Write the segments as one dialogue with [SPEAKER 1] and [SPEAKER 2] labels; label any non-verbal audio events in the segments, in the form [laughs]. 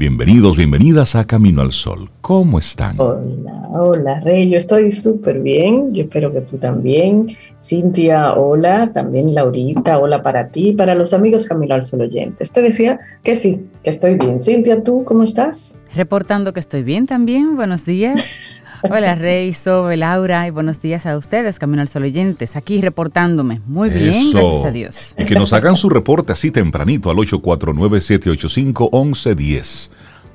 [SPEAKER 1] Bienvenidos, bienvenidas a Camino al Sol. ¿Cómo están?
[SPEAKER 2] Hola, hola Rey, yo estoy súper bien, yo espero que tú también. Cintia, hola, también Laurita, hola para ti, para los amigos Camino al Sol oyentes. Te decía que sí, que estoy bien. Cintia, ¿tú cómo estás?
[SPEAKER 3] Reportando que estoy bien también, buenos días. [laughs] Hola Rey, Sobe, Laura y buenos días a ustedes, Camino al Sol oyentes, aquí reportándome. Muy bien, gracias a Dios.
[SPEAKER 1] Y que nos hagan su reporte así tempranito al 849-785-1110.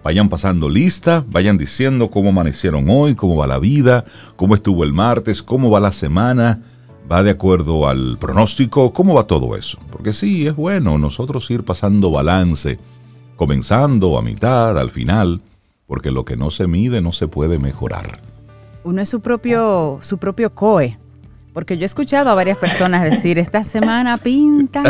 [SPEAKER 1] Vayan pasando lista, vayan diciendo cómo amanecieron hoy, cómo va la vida, cómo estuvo el martes, cómo va la semana, va de acuerdo al pronóstico, cómo va todo eso. Porque sí, es bueno nosotros ir pasando balance, comenzando a mitad, al final, porque lo que no se mide no se puede mejorar
[SPEAKER 3] uno es su propio, su propio COE. Porque yo he escuchado a varias personas decir, esta semana pinta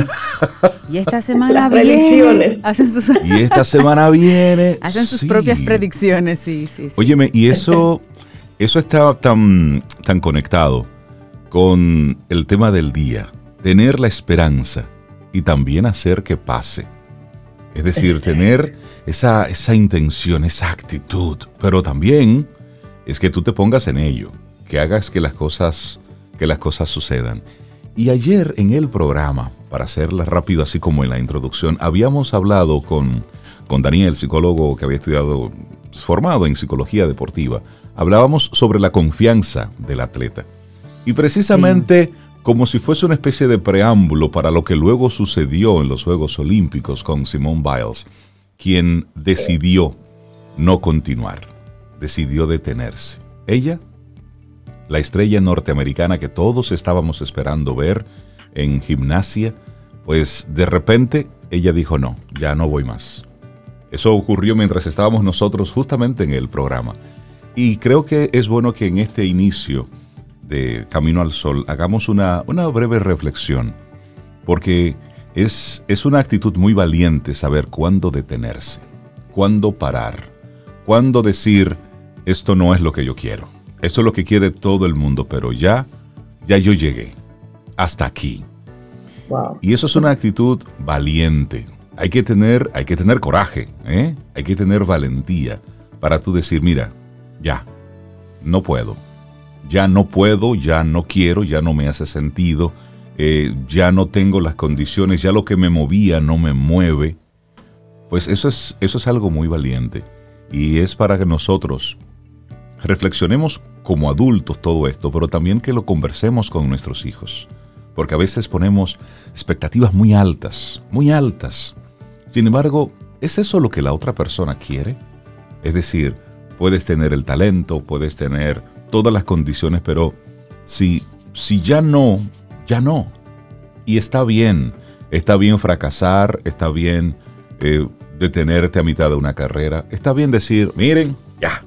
[SPEAKER 3] y esta semana viene.
[SPEAKER 2] predicciones.
[SPEAKER 3] Hacen sus,
[SPEAKER 1] y esta semana viene. [laughs]
[SPEAKER 3] Hacen sus propias predicciones, sí, sí, sí.
[SPEAKER 1] Óyeme, y eso, [laughs] eso está tan, tan conectado con el tema del día. Tener la esperanza y también hacer que pase. Es decir, tener esa, esa intención, esa actitud, pero también es que tú te pongas en ello, que hagas que las cosas, que las cosas sucedan. Y ayer en el programa, para hacerla rápido así como en la introducción, habíamos hablado con, con Daniel, psicólogo que había estudiado, formado en psicología deportiva. Hablábamos sobre la confianza del atleta. Y precisamente como si fuese una especie de preámbulo para lo que luego sucedió en los Juegos Olímpicos con Simone Biles, quien decidió no continuar decidió detenerse. Ella, la estrella norteamericana que todos estábamos esperando ver en gimnasia, pues de repente ella dijo no, ya no voy más. Eso ocurrió mientras estábamos nosotros justamente en el programa. Y creo que es bueno que en este inicio de Camino al Sol hagamos una, una breve reflexión, porque es, es una actitud muy valiente saber cuándo detenerse, cuándo parar, cuándo decir, esto no es lo que yo quiero. Esto es lo que quiere todo el mundo, pero ya, ya yo llegué. Hasta aquí. Y eso es una actitud valiente. Hay que tener, hay que tener coraje, ¿eh? hay que tener valentía para tú decir, mira, ya, no puedo. Ya no puedo, ya no quiero, ya no me hace sentido, eh, ya no tengo las condiciones, ya lo que me movía no me mueve. Pues eso es, eso es algo muy valiente. Y es para que nosotros reflexionemos como adultos todo esto, pero también que lo conversemos con nuestros hijos. Porque a veces ponemos expectativas muy altas, muy altas. Sin embargo, ¿es eso lo que la otra persona quiere? Es decir, puedes tener el talento, puedes tener todas las condiciones, pero si, si ya no, ya no. Y está bien, está bien fracasar, está bien eh, detenerte a mitad de una carrera, está bien decir, miren, ya,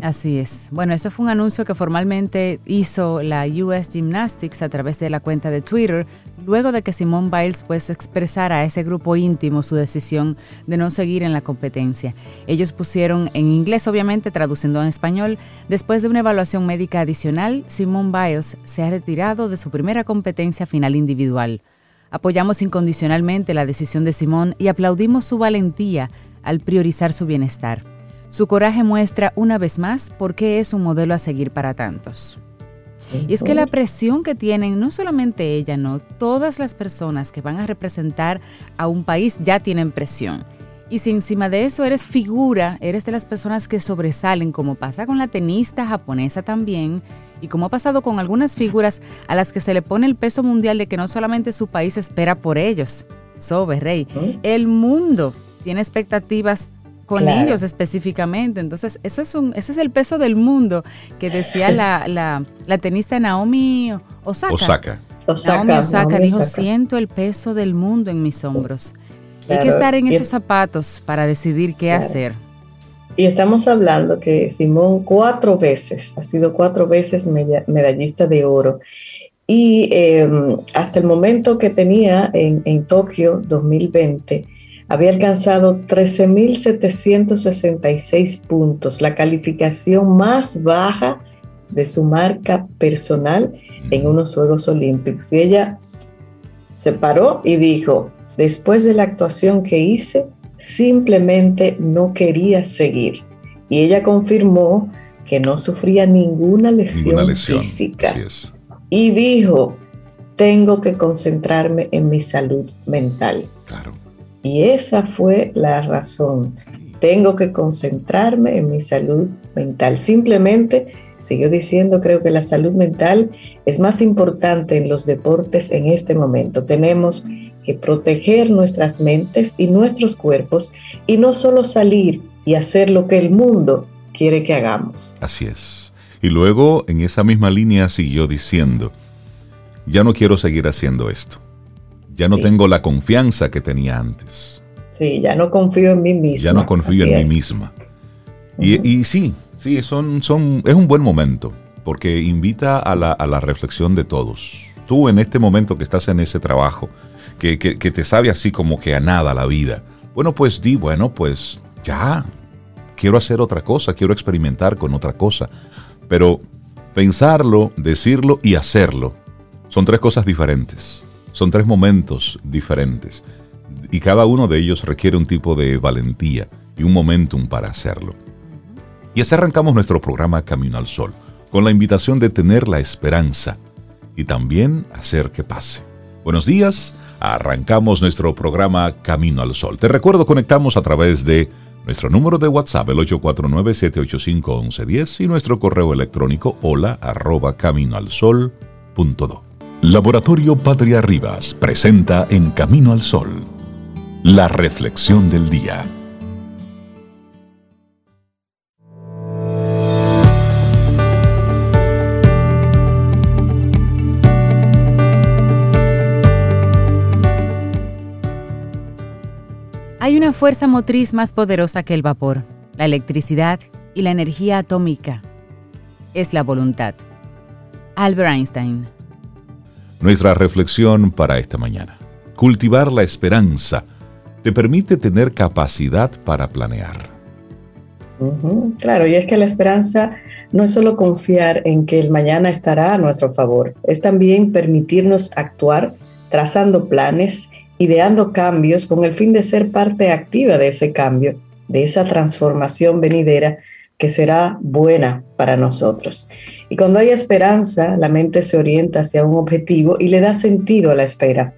[SPEAKER 3] Así es. Bueno, ese fue un anuncio que formalmente hizo la US Gymnastics a través de la cuenta de Twitter, luego de que Simone Biles pues expresara a ese grupo íntimo su decisión de no seguir en la competencia. Ellos pusieron en inglés, obviamente, traduciendo en español, después de una evaluación médica adicional, Simone Biles se ha retirado de su primera competencia final individual. Apoyamos incondicionalmente la decisión de Simone y aplaudimos su valentía al priorizar su bienestar. Su coraje muestra una vez más por qué es un modelo a seguir para tantos. Y es que la presión que tienen, no solamente ella, no, todas las personas que van a representar a un país ya tienen presión. Y si encima de eso eres figura, eres de las personas que sobresalen, como pasa con la tenista japonesa también, y como ha pasado con algunas figuras a las que se le pone el peso mundial de que no solamente su país espera por ellos, Sobe, Rey, el mundo tiene expectativas con ellos específicamente. Entonces, eso es un, ese es el peso del mundo que decía la, la, tenista Naomi Osaka.
[SPEAKER 1] Osaka.
[SPEAKER 3] Naomi Osaka dijo, siento el peso del mundo en mis hombros. Hay que estar en esos zapatos para decidir qué hacer.
[SPEAKER 2] Y estamos hablando que Simón cuatro veces, ha sido cuatro veces medallista de oro. Y em, hasta el momento que tenía en, en Tokio 2020, había alcanzado 13.766 puntos, la calificación más baja de su marca personal en unos Juegos Olímpicos. Y ella se paró y dijo, después de la actuación que hice, simplemente no quería seguir. Y ella confirmó que no sufría ninguna lesión, física. Y dijo, tengo que concentrarme en mi salud mental. Claro. Y esa fue la razón. Tengo que concentrarme en mi salud mental. Simplemente, siguió diciendo, creo que la salud mental es más importante en los deportes en este momento. Tenemos que proteger nuestras mentes y nuestros cuerpos y no solo salir y hacer lo que el mundo quiere que hagamos.
[SPEAKER 1] Así es. Y luego en esa misma línea siguió diciendo, ya no quiero seguir haciendo esto ya no tengo la confianza que tenía antes.
[SPEAKER 2] Sí, ya no confío en mí misma.
[SPEAKER 1] Ya no confío en mí misma. Y, sí, sí, son, son, es un buen momento porque invita a la, reflexión de todos. Tú en este momento que estás en ese trabajo, que, que te sabe así como que a nada la vida, bueno, pues di, bueno, pues ya, quiero hacer otra cosa, quiero experimentar con otra cosa. Pero pensarlo, decirlo y hacerlo son tres cosas diferentes. Son tres momentos diferentes y cada uno de ellos requiere un tipo de valentía y un momentum para hacerlo. Y así arrancamos nuestro programa Camino al Sol, con la invitación de tener la esperanza y también hacer que pase. Buenos días, arrancamos nuestro programa Camino al Sol. Te recuerdo, conectamos a través de nuestro número de WhatsApp, el 849-785-1110 y nuestro correo electrónico hola arroba caminoalsol.do. Laboratorio Patria Rivas presenta En Camino al Sol, la reflexión del día.
[SPEAKER 3] Hay una fuerza motriz más poderosa que el vapor, la electricidad y la energía atómica. Es la voluntad. Albert Einstein
[SPEAKER 1] nuestra reflexión para esta mañana. Cultivar la esperanza te permite tener capacidad para planear.
[SPEAKER 2] Claro, y es que la esperanza no es solo confiar en que el mañana estará a nuestro favor, es también permitirnos actuar trazando planes, ideando cambios con el fin de ser parte activa de ese cambio, de esa transformación venidera que será buena para nosotros. Y cuando hay esperanza, la mente se orienta hacia un objetivo y le da sentido a la espera.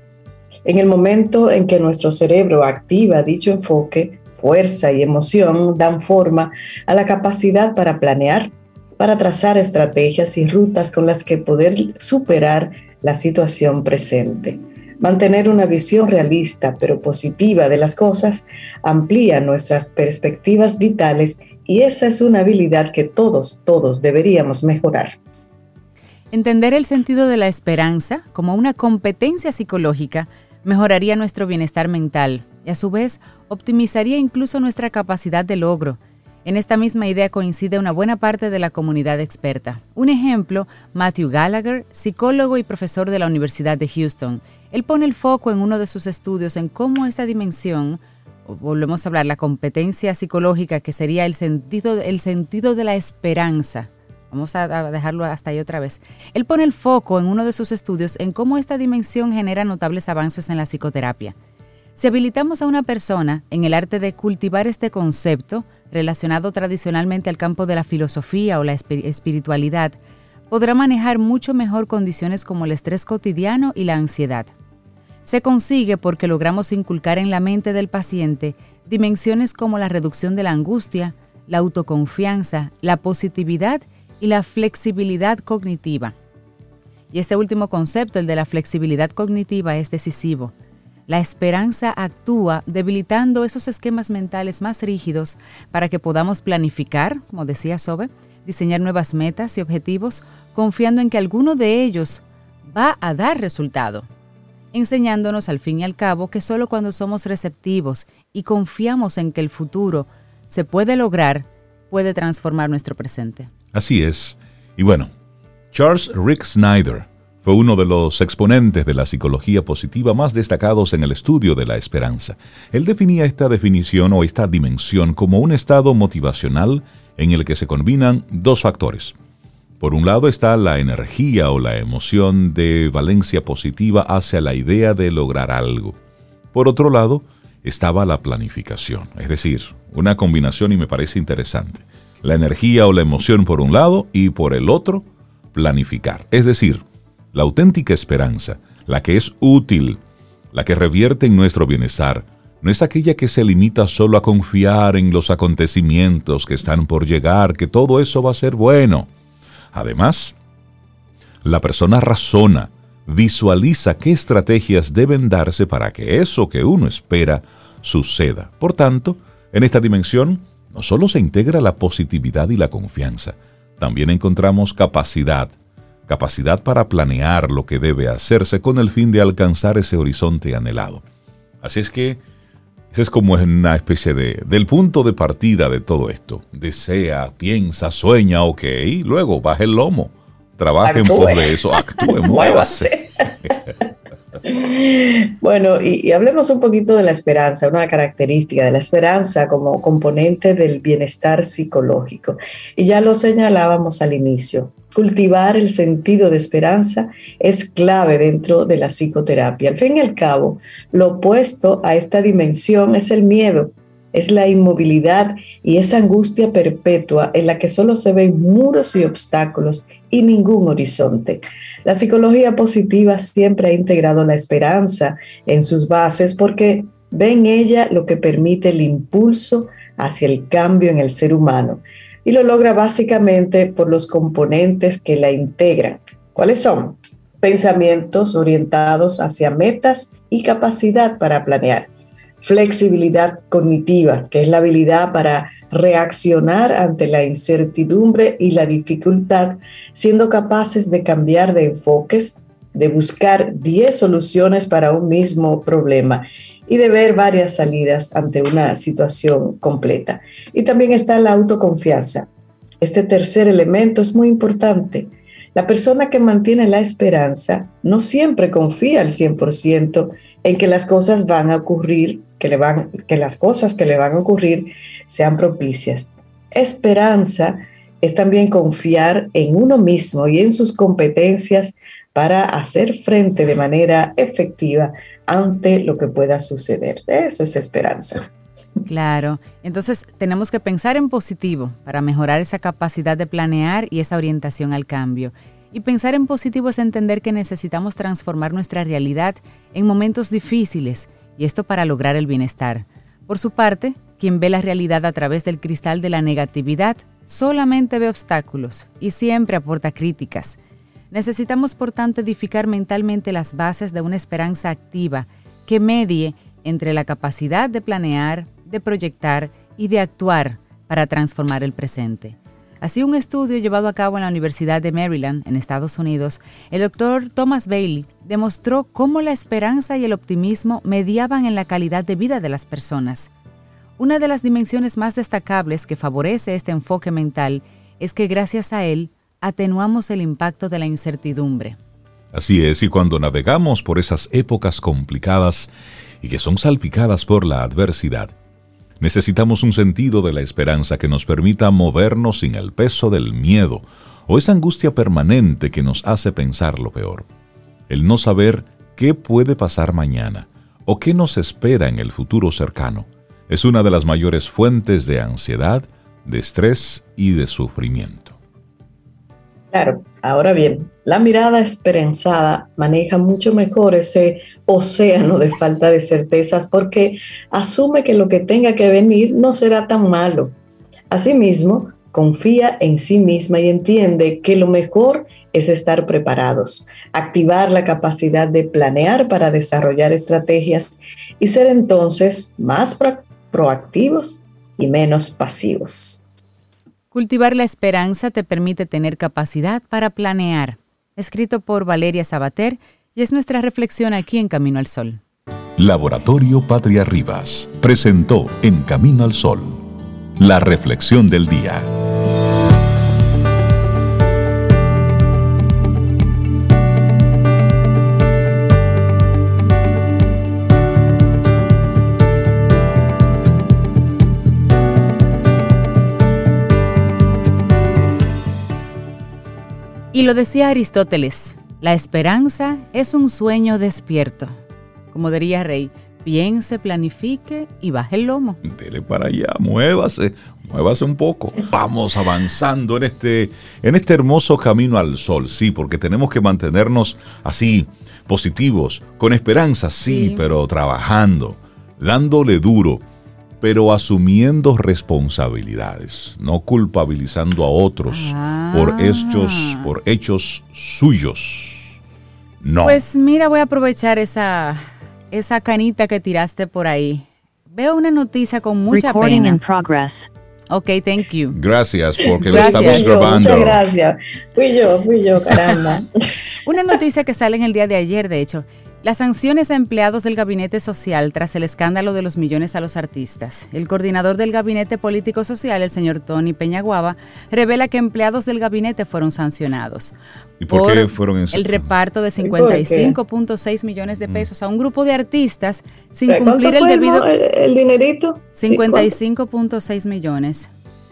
[SPEAKER 2] En el momento en que nuestro cerebro activa dicho enfoque, fuerza y emoción dan forma a la capacidad para planear, para trazar estrategias y rutas con las que poder superar la situación presente. Mantener una visión realista pero positiva de las cosas amplía nuestras perspectivas vitales y esa es una habilidad que todos, todos deberíamos mejorar.
[SPEAKER 3] Entender el sentido de la esperanza como una competencia psicológica mejoraría nuestro bienestar mental y a su vez optimizaría incluso nuestra capacidad de logro. En esta misma idea coincide una buena parte de la comunidad experta. Un ejemplo, Matthew Gallagher, psicólogo y profesor de la Universidad de Houston. Él pone el foco en uno de sus estudios en cómo esta dimensión volvemos a hablar, la competencia psicológica, que sería el sentido, el sentido de la esperanza. Vamos a dejarlo hasta ahí otra vez. Él pone el foco en uno de sus estudios en cómo esta dimensión genera notables avances en la psicoterapia. Si habilitamos a una persona en el arte de cultivar este concepto, relacionado tradicionalmente al campo de la filosofía o la espiritualidad, podrá manejar mucho mejor condiciones como el estrés cotidiano y la ansiedad se consigue porque logramos inculcar en la mente del paciente dimensiones como la reducción de la angustia, la autoconfianza, la positividad y la flexibilidad cognitiva. Y este último concepto, el de la flexibilidad cognitiva, es decisivo. La esperanza actúa debilitando esos esquemas mentales más rígidos para que podamos planificar, como decía Sobe, diseñar nuevas metas y objetivos, confiando en que alguno de ellos va a dar resultado enseñándonos al fin y al cabo que solo cuando somos receptivos y confiamos en que el futuro se puede lograr, puede transformar nuestro presente.
[SPEAKER 1] Así es. Y bueno, Charles Rick Snyder fue uno de los exponentes de la psicología positiva más destacados en el estudio de la esperanza. Él definía esta definición o esta dimensión como un estado motivacional en el que se combinan dos factores. Por un lado está la energía o la emoción de valencia positiva hacia la idea de lograr algo. Por otro lado, estaba la planificación, es decir, una combinación y me parece interesante. La energía o la emoción por un lado y por el otro, planificar. Es decir, la auténtica esperanza, la que es útil, la que revierte en nuestro bienestar, no es aquella que se limita solo a confiar en los acontecimientos que están por llegar, que todo eso va a ser bueno. Además, la persona razona, visualiza qué estrategias deben darse para que eso que uno espera suceda. Por tanto, en esta dimensión no solo se integra la positividad y la confianza, también encontramos capacidad, capacidad para planear lo que debe hacerse con el fin de alcanzar ese horizonte anhelado. Así es que ese es como una especie de del punto de partida de todo esto. Desea, piensa, sueña, ok, luego baje el lomo, trabaje en pos de eso, actúe, [laughs] muévase. [laughs]
[SPEAKER 2] Bueno, y, y, hablemos un poquito de la esperanza, una característica de la esperanza como componente del bienestar psicológico. Y ya lo señalábamos al inicio, cultivar el sentido de esperanza es clave dentro de la psicoterapia. Al fin y al cabo, lo opuesto a esta dimensión es el miedo, es la inmovilidad y esa angustia perpetua en la que solo se ven muros y obstáculos y ningún horizonte. La psicología positiva siempre ha integrado la esperanza en sus bases porque ve en ella lo que permite el impulso hacia el cambio en el ser humano y lo logra básicamente por los componentes que la integran. ¿Cuáles son? Pensamientos orientados hacia metas y capacidad para planear. Flexibilidad cognitiva, que es la habilidad para reaccionar ante la incertidumbre y la dificultad, siendo capaces de cambiar de enfoques, de buscar 10 soluciones para un mismo problema y de ver varias salidas ante una situación completa. Y también está la autoconfianza. Este tercer elemento es muy importante. La persona que mantiene la esperanza no siempre confía al 100% en que las cosas van a ocurrir, que, las cosas que le van a ocurrir sean propicias. Esperanza es también confiar en uno mismo y en sus competencias para hacer frente de manera efectiva ante lo que pueda suceder. Eso es esperanza.
[SPEAKER 3] Claro, entonces tenemos que pensar en positivo para mejorar esa capacidad de planear y esa orientación al cambio. Y pensar en positivo es entender que necesitamos transformar nuestra realidad en momentos difíciles, y esto para lograr el bienestar. Por su parte, quien ve la realidad a través del cristal de la negatividad solamente ve obstáculos y siempre aporta críticas. Necesitamos, por tanto, edificar mentalmente las bases de una esperanza activa que medie entre la capacidad de planear, de proyectar y de actuar para transformar el presente. Así, un estudio llevado a cabo en la Universidad de Maryland, en Estados Unidos, el doctor Thomas Bailey demostró cómo la esperanza y el optimismo mediaban en la calidad de vida de las personas. Una de las dimensiones más destacables que favorece este enfoque mental es que gracias a él atenuamos el impacto de la incertidumbre.
[SPEAKER 1] Así es, y cuando navegamos por esas épocas complicadas y que son salpicadas por la adversidad, necesitamos un sentido de la esperanza que nos permita movernos sin el peso del miedo o esa angustia permanente que nos hace pensar lo peor. El no saber qué puede pasar mañana o qué nos espera en el futuro cercano es una de las mayores fuentes de ansiedad, de estrés y de sufrimiento.
[SPEAKER 2] Claro, ahora bien, la mirada esperanzada maneja mucho mejor ese océano de falta de certezas porque asume que lo que tenga que venir no será tan malo. Asimismo, confía en sí misma y entiende que lo mejor es estar preparados, activar la capacidad de planear para desarrollar estrategias y ser entonces más proactivos y menos pasivos.
[SPEAKER 3] Cultivar la esperanza te permite tener capacidad para planear. Escrito por Valeria Sabater y es nuestra reflexión aquí en Camino al Sol.
[SPEAKER 1] Laboratorio Patria Rivas presentó En Camino al Sol la reflexión del día.
[SPEAKER 3] Y lo decía Aristóteles, la esperanza es un sueño despierto. Como diría Rey, piense, planifique y baje el lomo.
[SPEAKER 1] Dele para allá, muévase, muévase un poco. Vamos avanzando en este, en este hermoso camino al sol, sí, porque tenemos que mantenernos así, positivos, con esperanza, sí,
[SPEAKER 3] Sí.
[SPEAKER 1] pero trabajando, dándole duro, pero asumiendo responsabilidades, no culpabilizando a otros por
[SPEAKER 3] Ah.
[SPEAKER 1] hechos, por hechos suyos. No.
[SPEAKER 3] Pues mira, voy a aprovechar esa, esa canita que tiraste por ahí. Veo una noticia con mucha
[SPEAKER 4] Recording in
[SPEAKER 3] pena.
[SPEAKER 4] progress.
[SPEAKER 3] Ok, thank you.
[SPEAKER 1] Gracias, porque lo estamos grabando.
[SPEAKER 2] muchas gracias. Fui yo, fui yo, caramba. [laughs]
[SPEAKER 3] Una noticia que sale en el día de ayer, de hecho. Las sanciones a empleados del gabinete social tras el escándalo de los millones a los artistas. El coordinador del gabinete político social, el señor Tony Peñaguaba, revela que empleados del gabinete furon sancionados.
[SPEAKER 1] ¿Y por qué fueron en
[SPEAKER 3] El reparto de
[SPEAKER 2] ¿Y por qué?
[SPEAKER 3] 55.6 millones de pesos a un grupo de artistas sin
[SPEAKER 2] ¿Cuánto
[SPEAKER 3] cumplir el debido
[SPEAKER 2] el, el dinerito? Sí, ¿cuánto?
[SPEAKER 3] 55.6 millones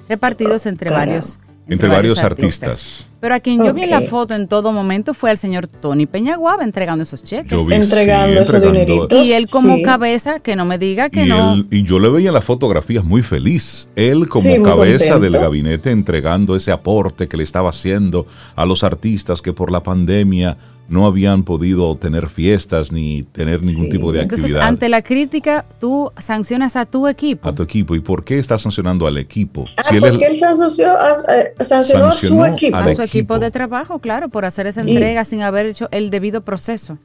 [SPEAKER 3] repartidos entre
[SPEAKER 2] Caramba.
[SPEAKER 3] varios
[SPEAKER 1] Entre varios artistas.
[SPEAKER 3] Pero a quien yo vi en la foto en todo momento fue al señor Tony Peñaguaba entregando esos cheques.
[SPEAKER 1] Yo vi,
[SPEAKER 2] Entregando
[SPEAKER 1] sí,
[SPEAKER 2] esos
[SPEAKER 1] entregando.
[SPEAKER 2] dineritos.
[SPEAKER 3] Y él como
[SPEAKER 2] Sí.
[SPEAKER 3] cabeza, que no me diga que
[SPEAKER 1] y,
[SPEAKER 3] no.
[SPEAKER 1] él- y yo le veía en las fotografías muy feliz. Él como
[SPEAKER 2] Sí,
[SPEAKER 1] cabeza del gabinete entregando ese aporte que le estaba haciendo a los artistas que por la pandemia no habían podido tener fiestas ni tener ningún
[SPEAKER 2] Sí.
[SPEAKER 1] tipo de
[SPEAKER 3] Entonces,
[SPEAKER 1] actividad.
[SPEAKER 3] ante la crítica, tú sancionas a tu equipo.
[SPEAKER 1] a tu equipo. ¿Y por qué está sancionando al equipo?
[SPEAKER 2] Ah,
[SPEAKER 1] Si él es-
[SPEAKER 2] porque él sancionó, a, eh, sancionó a su equipo.
[SPEAKER 1] al
[SPEAKER 3] a su
[SPEAKER 1] equipo.
[SPEAKER 3] Equipo de trabajo, claro, por hacer esa
[SPEAKER 2] Y-
[SPEAKER 3] entrega sin haber hecho el debido proceso.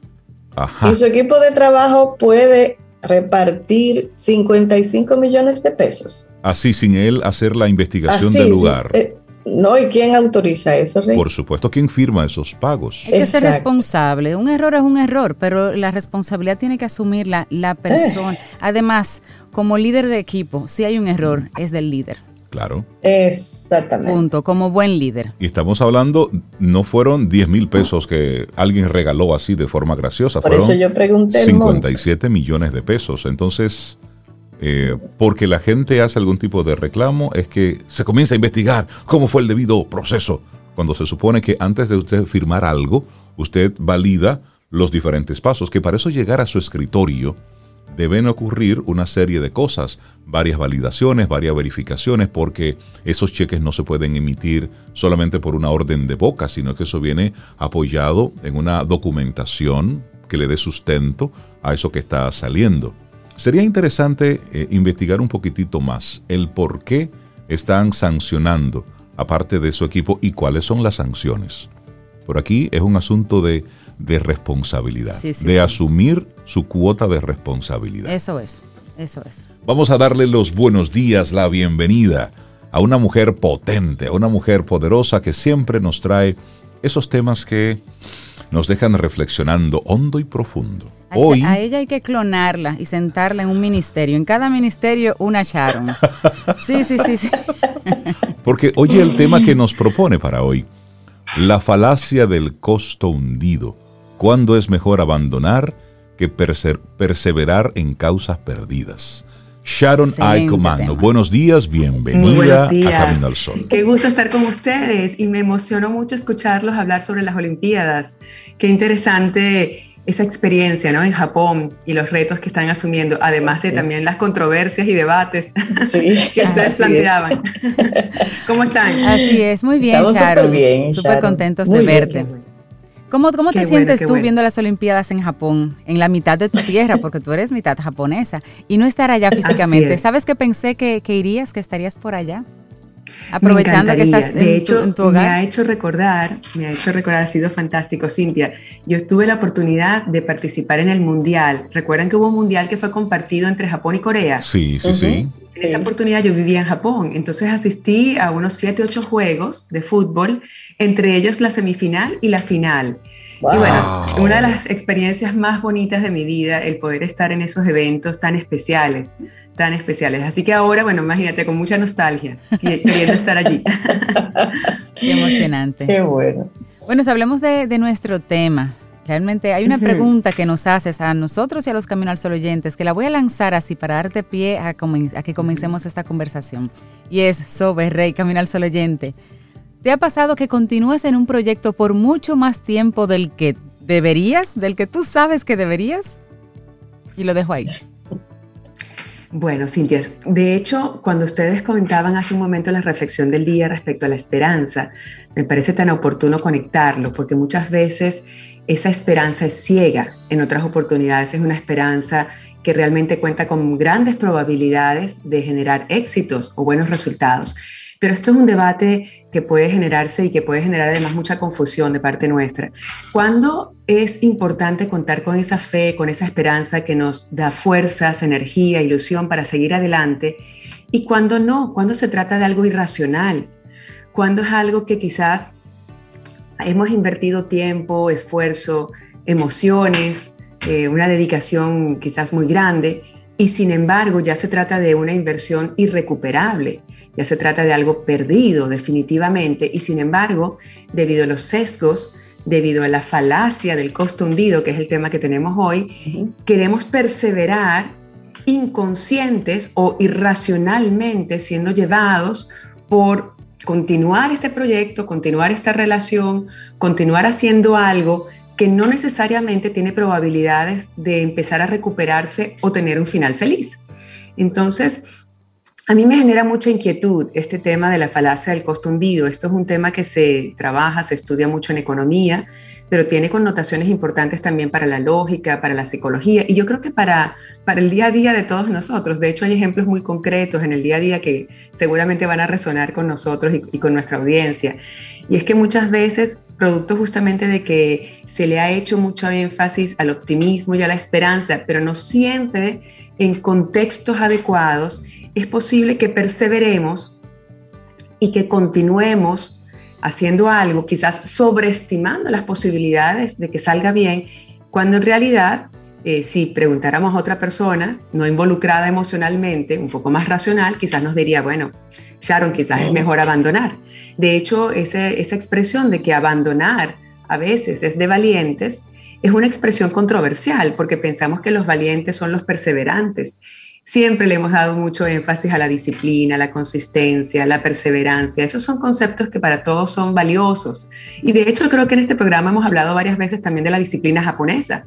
[SPEAKER 1] Ajá.
[SPEAKER 2] Y su equipo de trabajo puede repartir 55 millones de pesos.
[SPEAKER 1] Así, sin él hacer la investigación
[SPEAKER 2] Así,
[SPEAKER 1] del
[SPEAKER 2] sí.
[SPEAKER 1] lugar.
[SPEAKER 2] Eh, no, ¿y quién autoriza eso, Rey?
[SPEAKER 1] Por supuesto, ¿quién firma esos pagos?
[SPEAKER 3] Hay que ser responsable. Un error es un error, pero la responsabilidad tiene que asumirla la persona. Además, como líder de equipo, si hay un error, es del líder.
[SPEAKER 1] Claro.
[SPEAKER 2] Exactamente.
[SPEAKER 3] Punto. Como buen líder.
[SPEAKER 1] Y estamos hablando, no fueron 10 mil pesos que alguien regaló así de forma graciosa,
[SPEAKER 2] Por
[SPEAKER 1] fueron
[SPEAKER 2] eso yo pregunté el monto.
[SPEAKER 1] 57 millones de pesos. Entonces, eh, porque la gente hace algún tipo de reclamo, es que se comienza a investigar cómo fue el debido proceso, cuando se supone que antes de usted firmar algo, usted valida los diferentes pasos, que para eso llegar a su escritorio deben ocurrir una serie de cosas, varias validaciones, varias verificaciones, porque esos cheques no se pueden emitir solamente por una orden de boca, sino que eso viene apoyado en una documentación que le dé sustento a eso que está saliendo. Sería interesante eh, investigar un poquitito más el por qué están sancionando aparte de su equipo y cuáles son las sanciones. Por aquí es un asunto de, de responsabilidad,
[SPEAKER 3] Sí, sí,
[SPEAKER 1] de
[SPEAKER 3] sí.
[SPEAKER 1] asumir su cuota de responsabilidad.
[SPEAKER 3] Eso es. Eso es.
[SPEAKER 1] Vamos a darle los buenos días, la bienvenida a una mujer potente, a una mujer poderosa que siempre nos trae esos temas que nos dejan reflexionando hondo y profundo.
[SPEAKER 3] A,
[SPEAKER 1] Hoy,
[SPEAKER 3] a ella hay que clonarla y sentarla en un ministerio. En cada ministerio una Sharon. Sí, sí, sí, sí. [laughs]
[SPEAKER 1] porque oye el tema que nos propone para hoy, la falacia del costo hundido. ¿Cuándo es mejor abandonar que perse- perseverar en causas perdidas? Sharon
[SPEAKER 3] tema.
[SPEAKER 1] buenos días, bienvenida
[SPEAKER 5] buenos
[SPEAKER 1] a
[SPEAKER 5] días.
[SPEAKER 1] Camino al Sol.
[SPEAKER 5] Qué gusto estar con ustedes y me emocionó mucho escucharlos hablar sobre las Olimpiadas. Qué interesante esa experiencia ¿no? en Japón y los retos que están asumiendo, además de
[SPEAKER 2] Sí.
[SPEAKER 5] también las controversias y debates [laughs]
[SPEAKER 2] Sí, [laughs]
[SPEAKER 5] que ustedes
[SPEAKER 2] así es.
[SPEAKER 5] planteaban. [laughs] ¿Cómo están?
[SPEAKER 3] Así es. Muy bien,
[SPEAKER 2] Estamos súper
[SPEAKER 3] Sharon.
[SPEAKER 2] bien,
[SPEAKER 3] Súper contentos
[SPEAKER 2] Muy
[SPEAKER 3] de
[SPEAKER 2] bien.
[SPEAKER 3] verte. ¿Cómo, cómo te
[SPEAKER 5] bueno,
[SPEAKER 3] sientes tú
[SPEAKER 5] bueno.
[SPEAKER 3] viendo las Olimpiadas en Japón, en la mitad de tu tierra, [laughs] porque tú eres mitad japonesa, y no estar allá físicamente?
[SPEAKER 5] es.
[SPEAKER 3] ¿Sabes que pensé que, que irías, que estarías por allá?
[SPEAKER 5] Me
[SPEAKER 3] Aprovechando que estás en,
[SPEAKER 5] de
[SPEAKER 3] tu-
[SPEAKER 5] hecho,
[SPEAKER 3] en tu
[SPEAKER 5] me
[SPEAKER 3] hogar.
[SPEAKER 5] ha hecho recordar, me ha hecho recordar, ha sido fantástico, Cintia. Yo tuve la oportunidad de participar en el Mundial. ¿Recuerdan que hubo un Mundial que fue compartido entre Japón y Corea?
[SPEAKER 1] Sí, sí,
[SPEAKER 2] Ujú.
[SPEAKER 1] sí.
[SPEAKER 5] En esa oportunidad yo vivía en Japón, entonces asistí a unos 7, 8 juegos de fútbol, entre ellos la semifinal y la final.
[SPEAKER 2] Wow.
[SPEAKER 5] Y bueno, una de las experiencias más bonitas de mi vida, el poder estar en esos eventos tan especiales, tan especiales. Así que ahora, bueno, imagínate, con mucha nostalgia, [laughs] queriendo estar allí. [laughs]
[SPEAKER 3] Qué emocionante.
[SPEAKER 2] Qué bueno.
[SPEAKER 3] Bueno, si hablemos de, de nuestro tema. Realmente hay una pregunta que nos haces a nosotros y a los Camino al Sol oyentes, que la voy a lanzar así para darte pie a, que comencemos esta conversación. Y es sobre Rey Camino al Sol oyente. ¿Te ha pasado que continúas en un proyecto por mucho más tiempo del que deberías, del que tú sabes que deberías? Y lo dejo ahí.
[SPEAKER 5] Bueno, Cintia, de hecho, cuando ustedes comentaban hace un momento la reflexión del día respecto a la esperanza, me parece tan oportuno conectarlo, porque muchas veces esa esperanza es ciega, en otras oportunidades es una esperanza que realmente cuenta con grandes probabilidades de generar éxitos o buenos resultados. Pero esto es un debate que puede generarse y que puede generar además mucha confusión de parte nuestra. ¿Cuándo es importante contar con esa fe, con esa esperanza que nos da fuerzas, energía, ilusión para seguir adelante? ¿Y cuándo no? ¿Cuándo se trata de algo irracional? ¿Cuándo es algo que quizás hemos invertido tiempo, esfuerzo, emociones, eh, una dedicación quizás muy grande y sin embargo ya se trata de una inversión irrecuperable, ya se trata de algo perdido definitivamente y sin embargo, debido a los sesgos, debido a la falacia del costo hundido, que es el tema que tenemos hoy, queremos perseverar inconscientes o irracionalmente siendo llevados por continuar este proyecto, continuar esta relación, continuar haciendo algo que no necesariamente tiene probabilidades de empezar a recuperarse o tener un final feliz. Entonces, a mí me genera mucha inquietud este tema de la falacia del costo hundido. Esto es un tema que se trabaja, se estudia mucho en economía, pero tiene connotaciones importantes también para la lógica, para la psicología y yo creo que para, para el día a día de todos nosotros. De hecho, hay ejemplos muy concretos en el día a día que seguramente van a resonar con nosotros y, y con nuestra audiencia. Y es que muchas veces, producto justamente de que se le ha hecho mucho énfasis al optimismo y a la esperanza, pero no siempre en contextos adecuados, es posible que perseveremos y que continuemos haciendo algo, quizás sobreestimando las posibilidades de que salga bien, cuando en realidad, eh, si preguntáramos a otra persona, no involucrada emocionalmente, un poco más racional, quizás nos diría, bueno, Sharon, quizás es mejor abandonar. De hecho, esa expresión de que abandonar a veces es de valientes, es una expresión controversial porque pensamos que los valientes son los perseverantes Siempre le hemos dado mucho énfasis a la disciplina, la consistencia, la perseverancia. Esos son conceptos que para todos son valiosos. Y de hecho creo que en este programa hemos hablado varias veces también de la disciplina japonesa.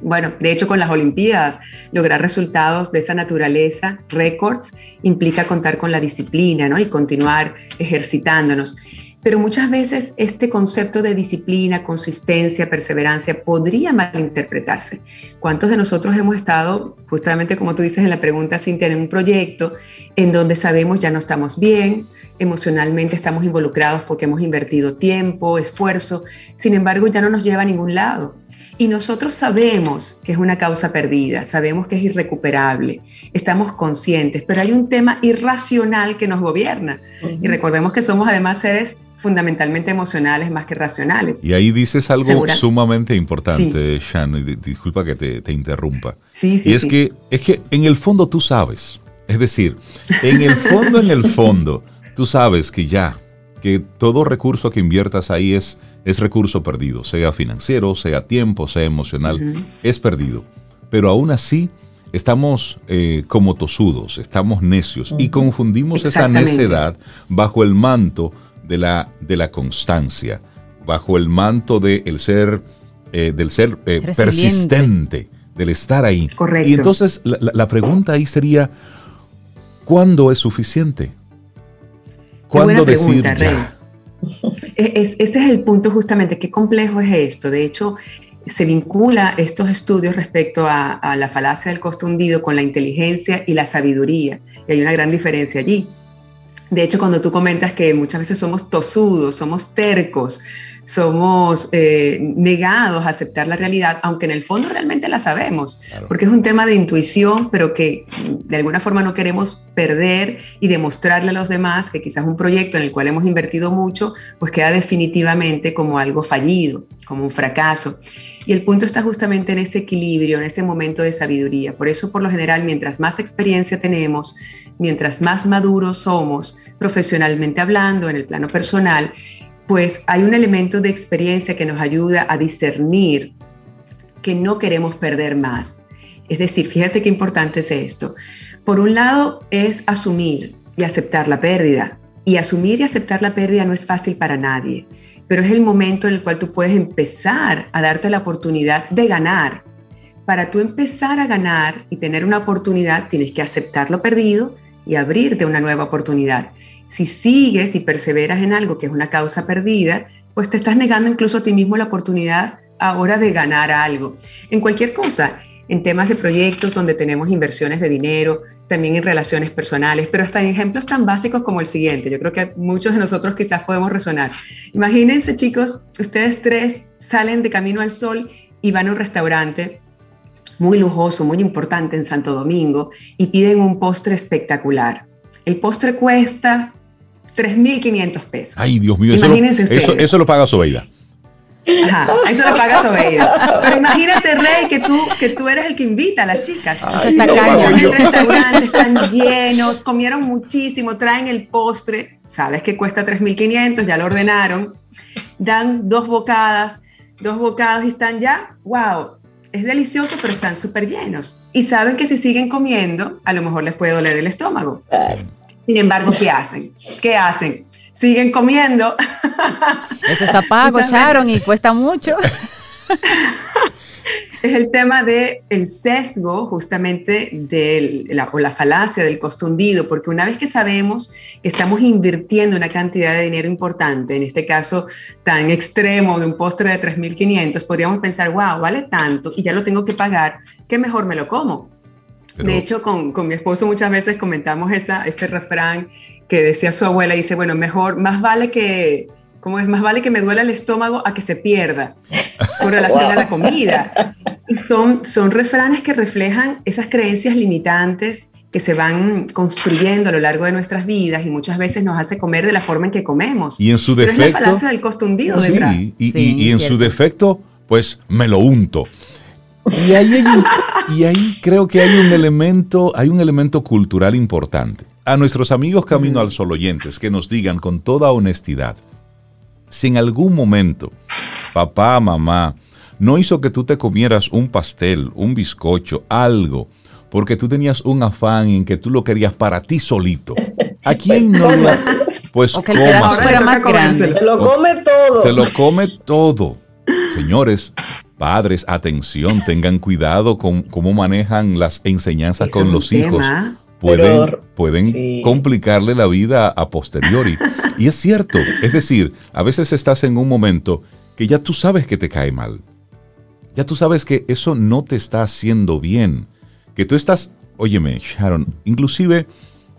[SPEAKER 5] Bueno, de hecho con las Olimpiadas, lograr resultados de esa naturaleza, récords, implica contar con la disciplina ¿no? y continuar ejercitándonos. Pero muchas veces este concepto de disciplina, consistencia, perseverancia podría malinterpretarse. ¿Cuántos de nosotros hemos estado, justamente como tú dices en la pregunta, sin tener un proyecto en donde sabemos ya no estamos bien, emocionalmente estamos involucrados porque hemos invertido tiempo, esfuerzo, sin embargo ya no nos lleva a ningún lado? Y nosotros sabemos que es una causa perdida, sabemos que es irrecuperable, estamos conscientes, pero hay un tema irracional que nos gobierna. Y recordemos que somos además seres fundamentalmente emocionales más que racionales.
[SPEAKER 1] Y ahí dices algo sumamente importante, Shan, disculpa que te, interrumpa. Sí, sí, y es, Que, es que en el fondo tú sabes, es decir, en el fondo, en el fondo, tú sabes que ya, que todo recurso que inviertas ahí es, es recurso perdido, sea financiero, sea tiempo, sea emocional, es perdido. Pero aún así estamos eh, como tosudos, estamos necios y confundimos esa necedad bajo el manto de la, de la constancia, bajo el manto de el ser, eh, del ser eh, persistente, del estar ahí.
[SPEAKER 5] Correcto.
[SPEAKER 1] Y entonces la, pregunta ahí sería, ¿cuándo es suficiente?
[SPEAKER 5] ¿Cuándo decir ya? Ese es el punto justamente, qué complejo es esto. De hecho, se vincula estos estudios respecto a, a, la falacia del costo hundido con la inteligencia y la sabiduría. Y hay una gran diferencia allí. De hecho, cuando tú comentas que muchas veces somos tosudos, somos tercos, somos eh, negados a aceptar la realidad, aunque en el fondo realmente la sabemos, porque es un tema de intuición, pero que de alguna forma no queremos perder y demostrarle a los demás que quizás un proyecto en el cual hemos invertido mucho, pues queda definitivamente como algo fallido, como un fracaso. Y el punto está justamente en ese equilibrio, en ese momento de sabiduría. Por eso, por lo general, mientras más experiencia tenemos, mientras más maduros somos, profesionalmente hablando, en el plano personal, pues hay un elemento de experiencia que nos ayuda a discernir que no queremos perder más. Es decir, fíjate qué importante es esto. Por un lado es asumir y aceptar la pérdida, Y asumir y aceptar la pérdida no es fácil para nadie, pero es el momento en el cual tú puedes empezar a darte la oportunidad de ganar. Para tú empezar a ganar y tener una oportunidad, tienes que aceptar lo perdido y abrirte una nueva oportunidad. Si sigues y perseveras en algo que es una causa perdida, pues te estás negando incluso a ti mismo la oportunidad ahora de ganar algo. En cualquier cosa, en temas de proyectos donde tenemos inversiones de dinero, también en relaciones personales, pero hasta en ejemplos tan básicos como el siguiente. Yo creo que muchos de nosotros quizás podemos resonar. Imagínense, chicos, ustedes tres salen de camino al sol y van a un restaurante muy lujoso, muy importante en Santo Domingo y piden un postre espectacular. El postre cuesta 3.500 pesos.
[SPEAKER 1] Ay, Dios mío, Imagínense eso, eso, eso, lo paga Sobeida.
[SPEAKER 5] Ajá, eso lo pagas Obeida. Pero imagínate, Rey, que tú, que tú eres el que invita a las chicas. Ay, no, el restaurante están llenos, comieron muchísimo, traen el postre, sabes que cuesta 3.500, ya lo ordenaron, dan dos bocadas, dos bocados y están ya, wow, es delicioso, pero están súper llenos. Y saben que si siguen comiendo, a lo mejor les puede doler el estómago. Sin embargo, ¿qué hacen? ¿Qué hacen? Siguen comiendo.
[SPEAKER 3] Eso está pago, Sharon, y cuesta mucho.
[SPEAKER 5] es el tema del el sesgo justamente de la, o la falacia del costo hundido, porque una vez que sabemos que estamos invirtiendo una cantidad de dinero importante, en este caso tan extremo de un postre de 3.500, podríamos pensar, wow, vale tanto y ya lo tengo que pagar, ¿qué mejor me lo como? De hecho, con, con, mi esposo muchas veces comentamos esa, ese refrán que decía su abuela, dice, bueno, mejor, más vale que, ¿cómo es? Más vale que me duela el estómago a que se pierda con [laughs] relación a la comida. Y son, son refranes que reflejan esas creencias limitantes que se van construyendo a lo largo de nuestras vidas y muchas veces nos hace comer de la forma en que comemos.
[SPEAKER 1] Y en su defecto... es
[SPEAKER 5] la falacia del costo hundido detrás.
[SPEAKER 1] Y, y, en su defecto, pues me lo unto. Y ahí, y ahí creo que hay un elemento, hay un elemento cultural importante a nuestros amigos Camino al Sol oyentes que nos digan con toda honestidad si en algún momento papá, mamá, no hizo que tú te comieras un pastel, un bizcocho, algo, porque tú tenías un afán en que tú lo querías para ti solito. ¿A [laughs] quién no
[SPEAKER 3] Pues [laughs] o que el fuera más grande.
[SPEAKER 2] Te lo come todo.
[SPEAKER 1] Te lo come todo. Señores, padres, atención, tengan cuidado con cómo manejan las enseñanzas con los hijos pueden, pueden complicarle la vida a posteriori. y es cierto, es decir, a veces estás en un momento que ya tú sabes que te cae mal. Ya tú sabes que eso no te está haciendo bien. Que tú estás, óyeme, Sharon, inclusive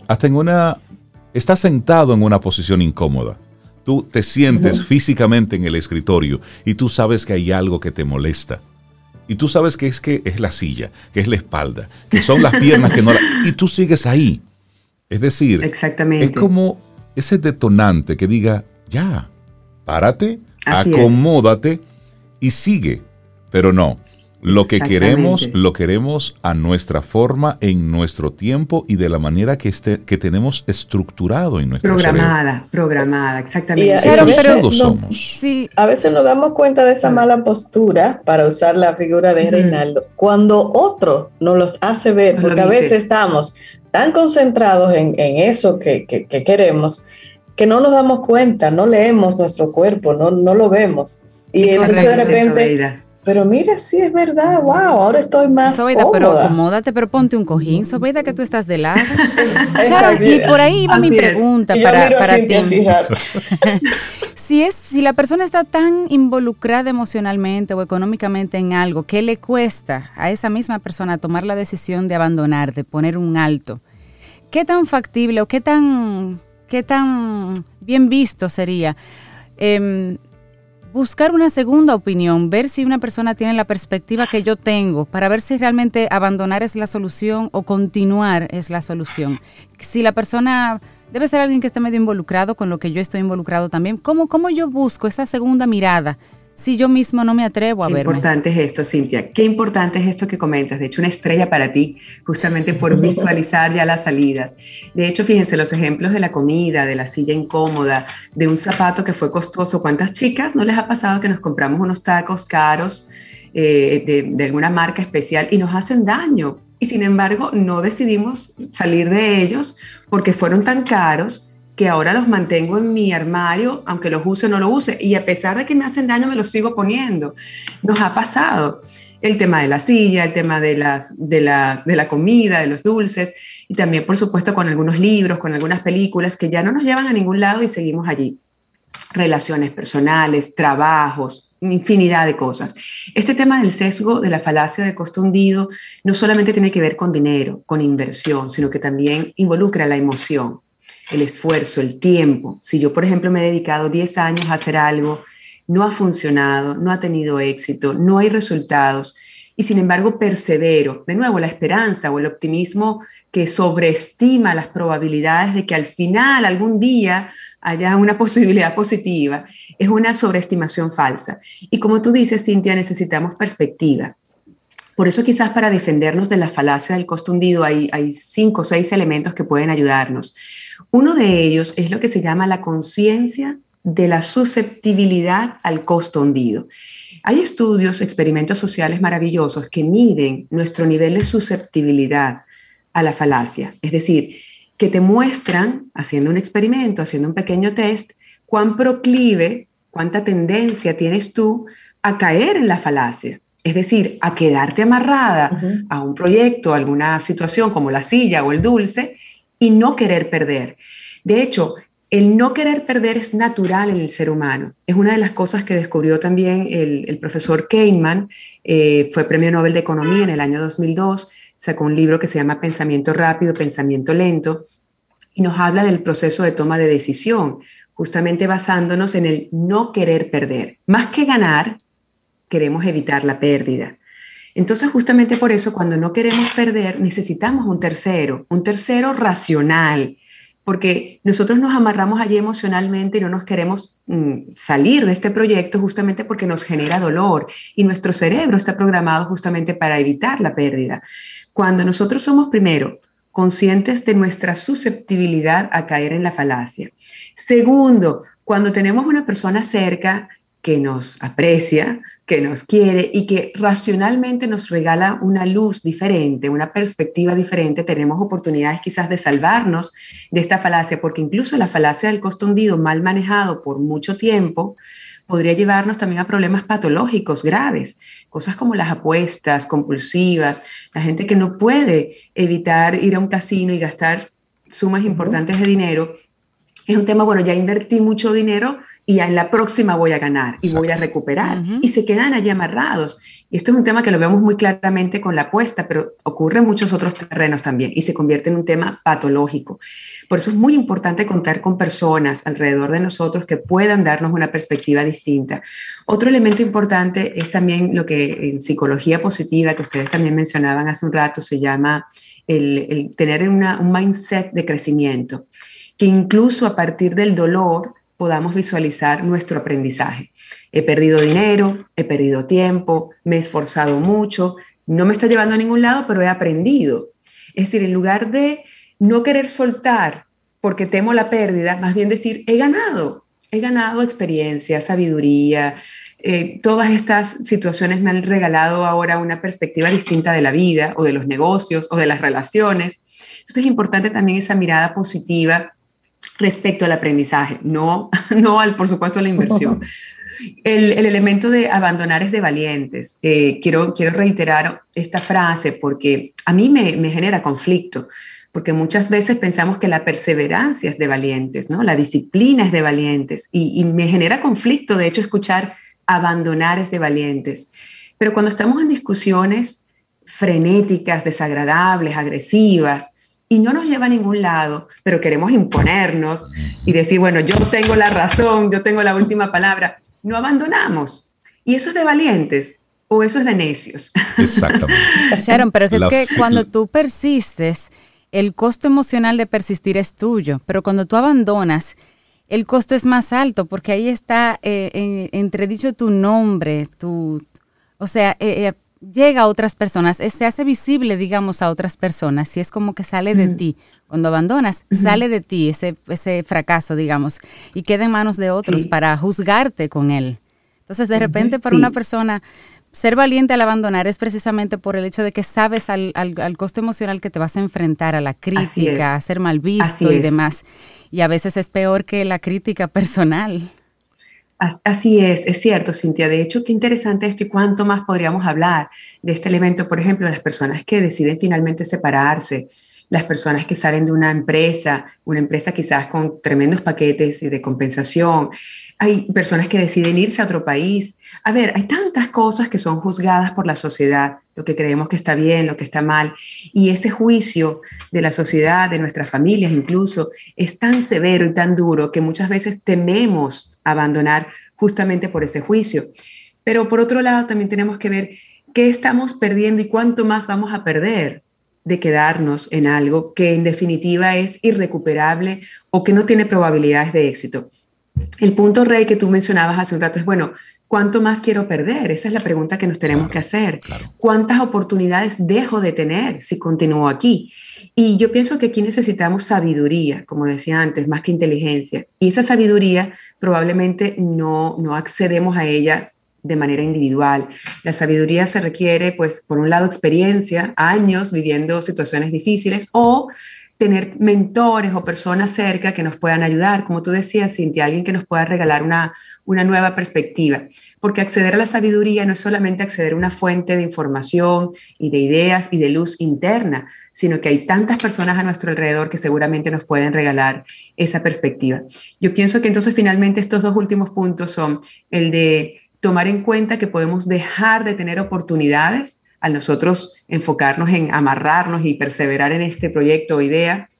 [SPEAKER 1] hasta en una, estás sentado en una posición incómoda. Tú te sientes físicamente en el escritorio y tú sabes que hay algo que te molesta y tú sabes que es que es la silla, que es la espalda, que son las piernas que no la, y tú sigues ahí. Es decir,
[SPEAKER 5] Exactamente.
[SPEAKER 1] es como ese detonante que diga, ya, párate, acomódate y sigue. Pero no, lo que queremos, lo queremos a nuestra forma, en nuestro tiempo y de la manera que, esté, que tenemos estructurado en nuestro
[SPEAKER 5] Programada, programada, exactamente. Y
[SPEAKER 2] a, veces, somos. Sí. a veces nos damos cuenta de esa mala postura, para usar la figura de Reinaldo, cuando otro nos los hace ver, porque a veces estamos tan concentrados en, eso que, queremos, que no nos damos cuenta, no leemos nuestro cuerpo, no, no lo vemos. Y entonces de repente pero mira, sí es verdad, wow, ahora estoy más Sobeida,
[SPEAKER 3] pero acomódate, pero ponte un cojín, Sobeida, que tú estás de lado. [laughs] y por ahí va mi pregunta para, para ti. [laughs] si, es, si la persona está tan involucrada emocionalmente o económicamente en algo, ¿qué le cuesta a esa misma persona tomar la decisión de abandonar, de poner un alto? ¿Qué tan factible o qué tan, qué tan bien visto sería? Eh, buscar una segunda opinión, ver si una persona tiene la perspectiva que yo tengo, para ver si realmente abandonar es la solución o continuar es la solución. Si la persona debe ser alguien que esté medio involucrado con lo que yo estoy involucrado también, ¿cómo, cómo yo busco esa segunda mirada? Si yo mismo no me atrevo a
[SPEAKER 5] ver. Qué importante es esto, Cintia. Qué importante es esto que comentas. De hecho, una estrella para ti, justamente por [laughs] visualizar ya las salidas. De hecho, fíjense, los ejemplos de la comida, de la silla incómoda, de un zapato que fue costoso. ¿Cuántas chicas no les ha pasado que nos compramos unos tacos caros eh, de, de alguna marca especial y nos hacen daño? Y sin embargo, no decidimos salir de ellos porque fueron tan caros que ahora los mantengo en mi armario, aunque los use o no los use, y a pesar de que me hacen daño, me los sigo poniendo. Nos ha pasado el tema de la silla, el tema de, las, de, la, de la comida, de los dulces, y también, por supuesto, con algunos libros, con algunas películas que ya no nos llevan a ningún lado y seguimos allí. Relaciones personales, trabajos, infinidad de cosas. Este tema del sesgo de la falacia de costo hundido no solamente tiene que ver con dinero, con inversión, sino que también involucra la emoción el esfuerzo, el tiempo. Si yo, por ejemplo, me he dedicado 10 años a hacer algo, no ha funcionado, no ha tenido éxito, no hay resultados, y sin embargo persevero, de nuevo, la esperanza o el optimismo que sobreestima las probabilidades de que al final, algún día, haya una [laughs] posibilidad positiva, es una sobreestimación falsa. Y como tú dices, Cintia, necesitamos perspectiva. Por eso quizás para defendernos de la falacia del costo hundido hay, hay cinco o seis elementos que pueden ayudarnos. Uno de ellos es lo que se llama la conciencia de la susceptibilidad al costo hundido. Hay estudios, experimentos sociales maravillosos que miden nuestro nivel de susceptibilidad a la falacia, es decir, que te muestran, haciendo un experimento, haciendo un pequeño test, cuán proclive, cuánta tendencia tienes tú a caer en la falacia. Es decir, a quedarte amarrada a un proyecto, a alguna situación como la silla o el dulce, y no querer perder. De hecho, el no querer perder es natural en el ser humano. Es una de las cosas que descubrió también el, profesor Kahneman, eh, fue premio Nobel de Economía en el año 2002, sacó un libro que se llama Pensamiento rápido, Pensamiento lento, y nos habla del proceso de toma de decisión, justamente basándonos en el no querer perder. Más que ganar, queremos evitar la pérdida. Entonces, justamente por eso, cuando no queremos perder, necesitamos un tercero, un tercero racional, porque nosotros nos amarramos allí emocionalmente y no nos queremos mm, salir de este proyecto justamente porque nos genera dolor y nuestro cerebro está programado justamente para evitar la pérdida. Cuando nosotros somos primero conscientes de nuestra susceptibilidad a caer en la falacia. Segundo, cuando tenemos una persona cerca que nos aprecia, que nos quiere y que racionalmente nos regala una luz diferente, una perspectiva diferente, tenemos oportunidades quizás de salvarnos de esta falacia, porque incluso la falacia del costo hundido mal manejado por mucho tiempo podría llevarnos también a problemas patológicos graves, cosas como las apuestas compulsivas, la gente que no puede evitar ir a un casino y gastar sumas importantes de dinero es un tema, bueno, ya invertí mucho dinero y ya en la próxima voy a ganar y voy a recuperar. Y se quedan allí amarrados. Y esto es un tema que lo vemos muy claramente con la apuesta, pero ocurre en muchos otros terrenos también y se convierte en un tema patológico. Por eso es muy importante contar con personas alrededor de nosotros que puedan darnos una perspectiva distinta. Otro elemento importante es también lo que en psicología positiva, que ustedes también mencionaban hace un rato, se llama el, tener un mindset de crecimiento que incluso a partir del dolor podamos visualizar nuestro aprendizaje. He perdido dinero, he perdido tiempo, me he esforzado mucho, no me está llevando a ningún lado, pero he aprendido. Es decir, en lugar de no querer soltar porque temo la pérdida, más bien decir, he ganado, he ganado experiencia, sabiduría, eh, todas estas situaciones me han regalado ahora una perspectiva distinta de la vida o de los negocios o de las relaciones. Entonces es importante también esa mirada positiva respecto al aprendizaje, no, [laughs] no al, por supuesto, a la inversión. [laughs] El, elemento de abandonar es de valientes. Eh, quiero, quiero reiterar esta frase porque a mí me, genera conflicto, porque muchas veces pensamos que la perseverancia es de valientes, ¿no? la disciplina es de valientes, y, y me genera conflicto, de hecho, escuchar abandonar es de valientes. Pero cuando estamos en discusiones frenéticas, desagradables, agresivas, y no nos lleva a ningún lado, pero queremos imponernos y decir, bueno, yo tengo la razón, yo tengo la última palabra, no abandonamos. Y eso es de valientes o eso es de necios.
[SPEAKER 1] Exactamente. [laughs]
[SPEAKER 3] Sharon, pero es que cuando tú persistes, el costo emocional de persistir es tuyo, pero cuando tú abandonas, el costo es más alto porque ahí está eh, entredicho tu nombre, tu, o sea, eh, eh llega a otras personas, se hace visible, digamos, a otras personas, y es como que sale de ti. Cuando abandonas, sale de ti ese, ese fracaso, digamos, y queda en manos de otros para juzgarte con él. Entonces, de repente, para una persona, ser valiente al abandonar es precisamente por el hecho de que sabes al, al, costo emocional que te vas a enfrentar, a la crítica, a ser mal visto y demás. y a veces es peor que la crítica [laughs] personal.
[SPEAKER 5] Así es, es cierto, Cintia. De hecho, qué interesante esto y cuánto más podríamos hablar de este elemento. Por ejemplo, las personas que deciden finalmente separarse, las personas que salen de una empresa, una empresa quizás con tremendos paquetes de compensación, hay personas que deciden irse a otro país. A ver, hay tantas cosas que son juzgadas por la sociedad, lo que creemos que está bien, lo que está mal, y ese juicio de la sociedad, de nuestras familias incluso, es tan severo y tan duro que muchas veces tememos abandonar justamente por ese juicio. Pero por otro lado, también tenemos que ver qué estamos perdiendo y cuánto más vamos a perder de quedarnos en algo que en definitiva es irrecuperable o que no tiene probabilidades de éxito. El punto rey que tú mencionabas hace un rato es, bueno, ¿cuánto más quiero perder? Esa es la pregunta que nos tenemos que hacer. ¿Cuántas oportunidades dejo de tener si continúo aquí? Y yo pienso que aquí necesitamos sabiduría, como decía antes, más que inteligencia. Y esa sabiduría probablemente no, no accedemos a ella de manera individual. La sabiduría se requiere, pues, por un lado, experiencia, años viviendo situaciones difíciles o tener mentores o personas cerca que nos puedan ayudar, como tú decías, Cintia, alguien que nos pueda regalar una, una nueva perspectiva. Porque acceder a la sabiduría no es solamente acceder a una fuente de información y de ideas y de luz interna, sino que hay tantas personas a nuestro alrededor que seguramente nos pueden regalar esa perspectiva. Yo pienso que entonces finalmente estos dos últimos puntos son el de tomar en cuenta que podemos dejar de tener oportunidades al nosotros enfocarnos en amarrarnos y perseverar en este proyecto o idea.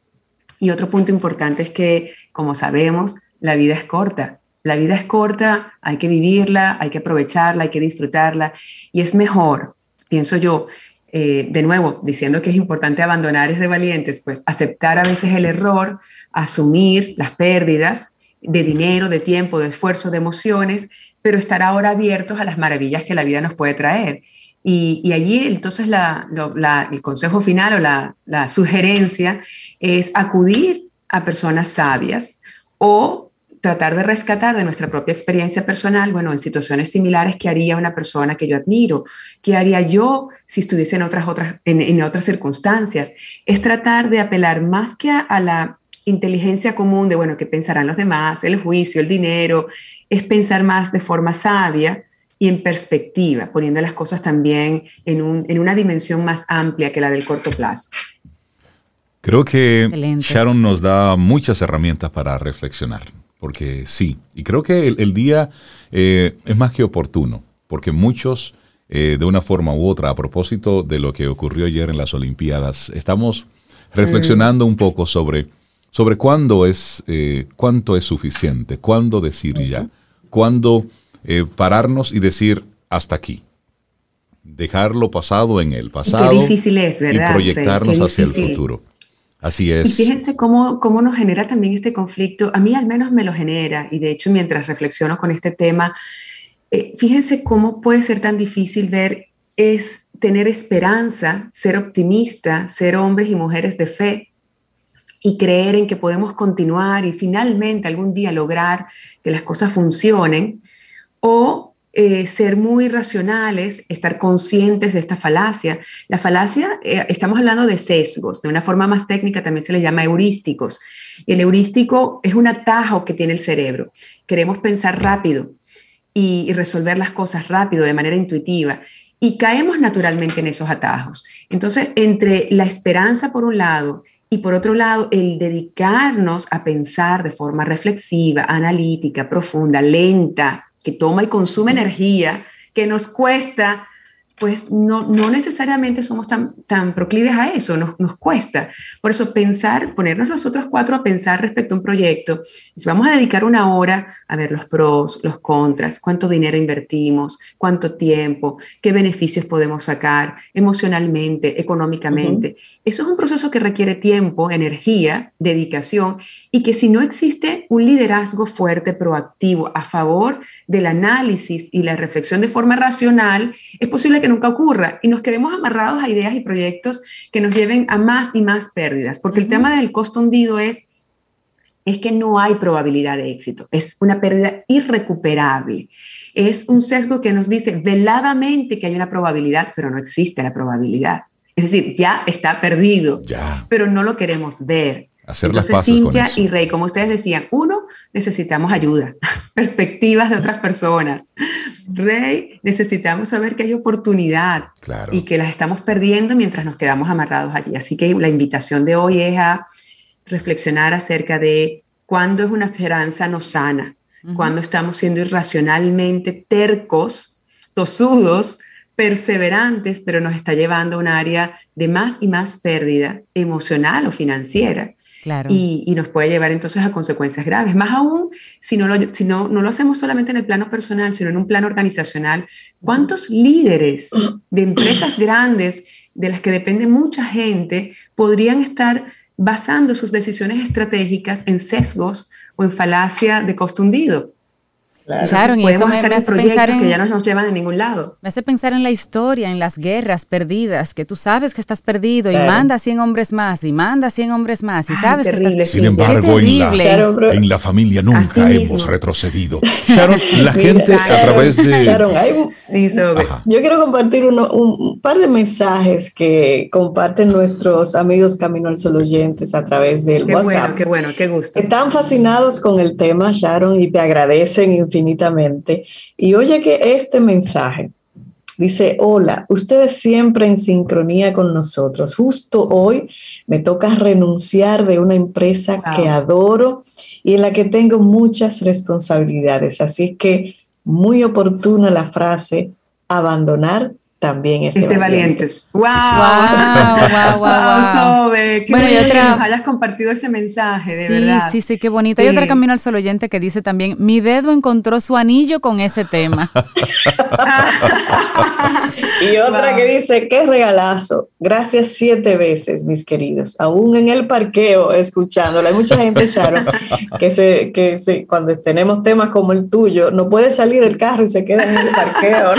[SPEAKER 5] Y otro punto importante es que, como sabemos, la vida es corta. La vida es corta, hay que vivirla, hay que aprovecharla, hay que disfrutarla. Y es mejor, pienso yo, eh, de nuevo, diciendo que es importante abandonar es de valientes, pues aceptar a veces el error, asumir las pérdidas de dinero, de tiempo, de esfuerzo, de emociones, pero estar ahora abiertos a las maravillas que la vida nos puede traer. Y, allí entonces el consejo final o la, sugerencia es acudir a personas sabias o tratar de rescatar de nuestra propia experiencia personal, bueno, en situaciones similares, ¿qué haría una persona que yo admiro? ¿Qué haría yo si estuviese en otras, otras, en, otras circunstancias? Es tratar de apelar más que a, la inteligencia común de, bueno, qué pensarán los demás, el juicio, el dinero, es pensar más de forma sabia y en perspectiva, poniendo las cosas también en, una dimensión más amplia que la del corto plazo.
[SPEAKER 1] Creo que Sharon nos da muchas herramientas para reflexionar, porque sí, y creo que el, día eh, es más que oportuno, porque muchos, eh, de una forma u otra, a propósito de lo que ocurrió ayer en las Olimpiadas, estamos reflexionando un poco sobre sobre cuándo es, eh, cuánto es suficiente, cuándo decir ya, cuándo eh, pararnos y decir hasta aquí. Dejar lo pasado en el pasado.
[SPEAKER 5] Qué difícil es, ¿verdad?
[SPEAKER 1] Y proyectarnos hacia el futuro. Así es.
[SPEAKER 5] Y fíjense cómo, cómo nos genera también este conflicto. A mí al menos me lo genera. Y de hecho, mientras reflexiono con este tema, eh, fíjense cómo puede ser tan difícil ver es tener esperanza, ser optimista, ser hombres y mujeres de fe, y creer en que podemos continuar y finalmente algún día lograr que las cosas funcionen, o eh, ser muy racionales, estar conscientes de esta falacia. La falacia, eh, estamos hablando de sesgos, de una forma más técnica también se le llama heurísticos. El heurístico es un atajo que tiene el cerebro. Queremos pensar rápido y, y resolver las cosas rápido, de manera intuitiva y caemos naturalmente en esos atajos. Entonces, entre la esperanza por un lado y por otro lado, el dedicarnos a pensar de forma reflexiva, analítica, profunda, lenta, que toma y consume energía, que nos cuesta pues no, no necesariamente somos tan, tan proclives a eso, nos, nos cuesta. Por eso pensar, ponernos nosotros cuatro a pensar respecto a un proyecto, si vamos a dedicar una hora a ver los pros, los contras, cuánto dinero invertimos, cuánto tiempo, qué beneficios podemos sacar emocionalmente, económicamente. Eso es un proceso que requiere tiempo, energía, dedicación y que si no existe un liderazgo fuerte, proactivo, a favor del análisis y la reflexión de forma racional, es posible que nunca ocurra y nos quedemos amarrados a ideas y proyectos que nos lleven a más y más pérdidas, porque el tema del costo hundido es es que no hay probabilidad de éxito, es una pérdida irrecuperable. Es un sesgo que nos dice veladamente que hay una probabilidad, pero no existe la probabilidad. Es decir, ya está perdido, pero no lo queremos ver
[SPEAKER 1] Hacer
[SPEAKER 5] Entonces,
[SPEAKER 1] las paces
[SPEAKER 5] Cintia
[SPEAKER 1] con eso.
[SPEAKER 5] y Rey, como ustedes decían, uno, necesitamos ayuda, [laughs] perspectivas de otras personas. Rey, necesitamos saber que hay oportunidad
[SPEAKER 1] Claro.
[SPEAKER 5] y que las estamos perdiendo mientras nos quedamos amarrados allí. Así que la invitación de hoy es a reflexionar acerca de cuándo es una esperanza no sana,
[SPEAKER 3] Ujú.
[SPEAKER 5] cuándo estamos siendo irracionalmente tercos, tosudos, perseverantes, pero nos está llevando a un área de más y más pérdida emocional o financiera
[SPEAKER 3] Claro.
[SPEAKER 5] y, y nos puede llevar entonces a consecuencias graves. Más aún si, no lo, si no, no lo hacemos solamente en el plano personal, sino en un plano organizacional. ¿Cuántos líderes de empresas grandes de las que depende mucha gente podrían estar basando sus decisiones estratégicas en sesgos o en falacia de costo hundido?
[SPEAKER 2] Claro.
[SPEAKER 3] Claro, y eso me-
[SPEAKER 5] estar
[SPEAKER 3] me
[SPEAKER 5] en
[SPEAKER 3] hace pensar en-
[SPEAKER 5] que ya no nos llevan a ningún lado.
[SPEAKER 3] Me hace pensar en la historia, en las guerras perdidas, que tú sabes que estás perdido y
[SPEAKER 2] Claro.
[SPEAKER 3] manda 100 hombres más y manda 100 hombres más y
[SPEAKER 5] Ay,
[SPEAKER 3] sabes
[SPEAKER 5] terrible,
[SPEAKER 3] que
[SPEAKER 1] Sin
[SPEAKER 5] Sí,
[SPEAKER 1] embargo, en la,
[SPEAKER 3] terrible.
[SPEAKER 2] Sharon,
[SPEAKER 1] en la familia nunca
[SPEAKER 5] Así
[SPEAKER 1] hemos
[SPEAKER 5] mismo.
[SPEAKER 1] retrocedido. [laughs] Sharon, la gente a
[SPEAKER 2] Sharon,
[SPEAKER 1] través de...
[SPEAKER 2] Sharon, hay-
[SPEAKER 5] Sí,
[SPEAKER 2] yo quiero compartir uno- un, un par de mensajes que comparten nuestros amigos Camino al Sol oyentes a través del
[SPEAKER 5] Qué
[SPEAKER 2] WhatsApp.
[SPEAKER 5] bueno, qué bueno, qué gusto.
[SPEAKER 2] Están fascinados con el tema, Sharon, y te agradecen infinitamente. Y oye que este mensaje dice, hola, ustedes siempre en sincronía con nosotros. Justo hoy me toca renunciar de una empresa
[SPEAKER 5] Wow.
[SPEAKER 2] que adoro y en la que tengo muchas responsabilidades. Así que muy oportuna la frase, abandonar también es
[SPEAKER 5] Este
[SPEAKER 2] valientes.
[SPEAKER 5] valientes. ¡Wow!
[SPEAKER 3] Wow, wow, wow, wow.
[SPEAKER 5] Sobe, qué
[SPEAKER 3] Bueno, y
[SPEAKER 5] bueno que
[SPEAKER 3] otra-
[SPEAKER 5] nos hayas compartido ese mensaje, de
[SPEAKER 3] sí,
[SPEAKER 5] verdad.
[SPEAKER 3] sí, sí, qué bonito. Hay
[SPEAKER 5] Sí.
[SPEAKER 3] otra Camino al Sol oyente que dice también, mi dedo encontró su anillo con ese tema. [laughs]
[SPEAKER 2] Y otra
[SPEAKER 5] Wow.
[SPEAKER 2] que dice, qué regalazo. Gracias siete veces, mis queridos. Aún en el parqueo, escuchándola. Hay mucha gente, Sharon, [laughs] que, se, que se, cuando tenemos temas como el tuyo, no puede salir el carro y se queda en el parqueo.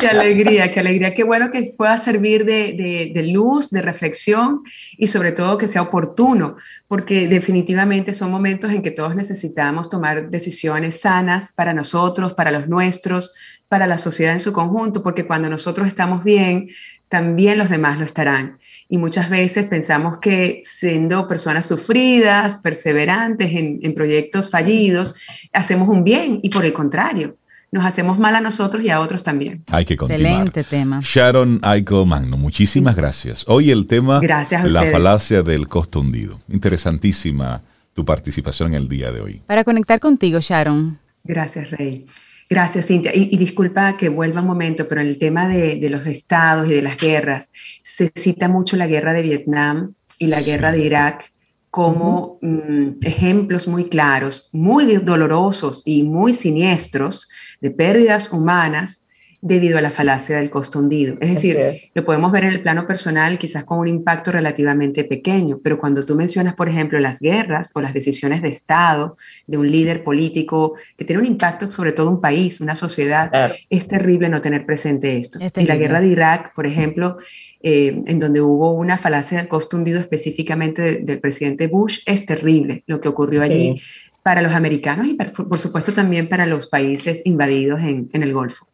[SPEAKER 5] Qué alegría, qué alegría. Qué bueno que pueda servir de, luz, de reflexión y sobre todo que sea oportuno, porque definitivamente son momentos en que todos necesitamos tomar decisiones sanas para nosotros, para los nuestros, para la sociedad en su conjunto, porque cuando nosotros estamos bien, también los demás lo estarán. Y muchas veces pensamos que siendo personas sufridas, perseverantes en proyectos fallidos, hacemos un bien y por el contrario, nos hacemos mal a nosotros y a otros también.
[SPEAKER 1] Hay que continuar.
[SPEAKER 3] Excelente tema.
[SPEAKER 1] Sharon Aiko Magno, muchísimas gracias. Hoy el tema,
[SPEAKER 5] Gracias a
[SPEAKER 1] la
[SPEAKER 5] ustedes.
[SPEAKER 1] falacia del costo hundido. Interesantísima tu participación en el día de hoy.
[SPEAKER 3] Para conectar contigo, Sharon.
[SPEAKER 5] Gracias, Rey. Gracias, Cintia. Y, y disculpa que vuelva un momento, pero en el tema de, de los estados y de las guerras, se cita mucho la guerra de Vietnam y la
[SPEAKER 1] Sí.
[SPEAKER 5] guerra de Irak como mm, ejemplos muy claros, muy dolorosos y muy siniestros de pérdidas humanas debido a la falacia del costo hundido. Es decir,
[SPEAKER 2] es.
[SPEAKER 5] lo podemos ver en el plano personal quizás con un impacto relativamente pequeño, pero cuando tú mencionas, por ejemplo, las guerras o las decisiones de Estado de un líder político que tiene un impacto sobre todo un país, una sociedad,
[SPEAKER 2] Claro.
[SPEAKER 5] es terrible no tener presente esto.
[SPEAKER 3] Es
[SPEAKER 5] Y la guerra de Irak, por ejemplo, eh, en donde hubo una falacia del costo hundido específicamente de- del presidente Bush, es terrible lo que ocurrió allí
[SPEAKER 2] Sí.
[SPEAKER 5] para los americanos y por, por supuesto también para los países invadidos en, en el Golfo.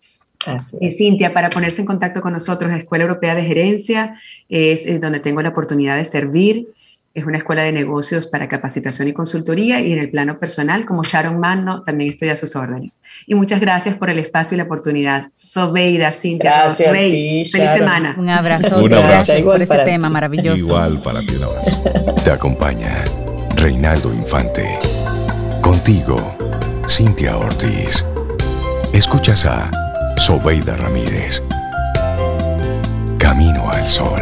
[SPEAKER 5] Eh. Cintia, para ponerse en contacto con nosotros, la Escuela Europea de Gerencia es, eh, donde tengo la oportunidad de servir. Es una escuela de negocios para capacitación y consultoría y en el plano personal, como Sharon Manno, también estoy a sus órdenes. Y muchas gracias por el espacio y la oportunidad. Sobeida, Cintia,
[SPEAKER 2] Gracias a
[SPEAKER 5] Rey,
[SPEAKER 2] ti,
[SPEAKER 5] feliz
[SPEAKER 2] Sharon.
[SPEAKER 5] semana.
[SPEAKER 3] Un abrazo.
[SPEAKER 1] Un abrazo.
[SPEAKER 3] Gracias
[SPEAKER 2] Igual
[SPEAKER 3] por ese
[SPEAKER 2] para
[SPEAKER 3] tema maravilloso.
[SPEAKER 1] Igual para ti, un [laughs] abrazo.
[SPEAKER 4] Te acompaña Reinaldo Infante. Contigo, Cintia Ortiz. Escuchas a Sobeida Ramírez. Camino al Sol.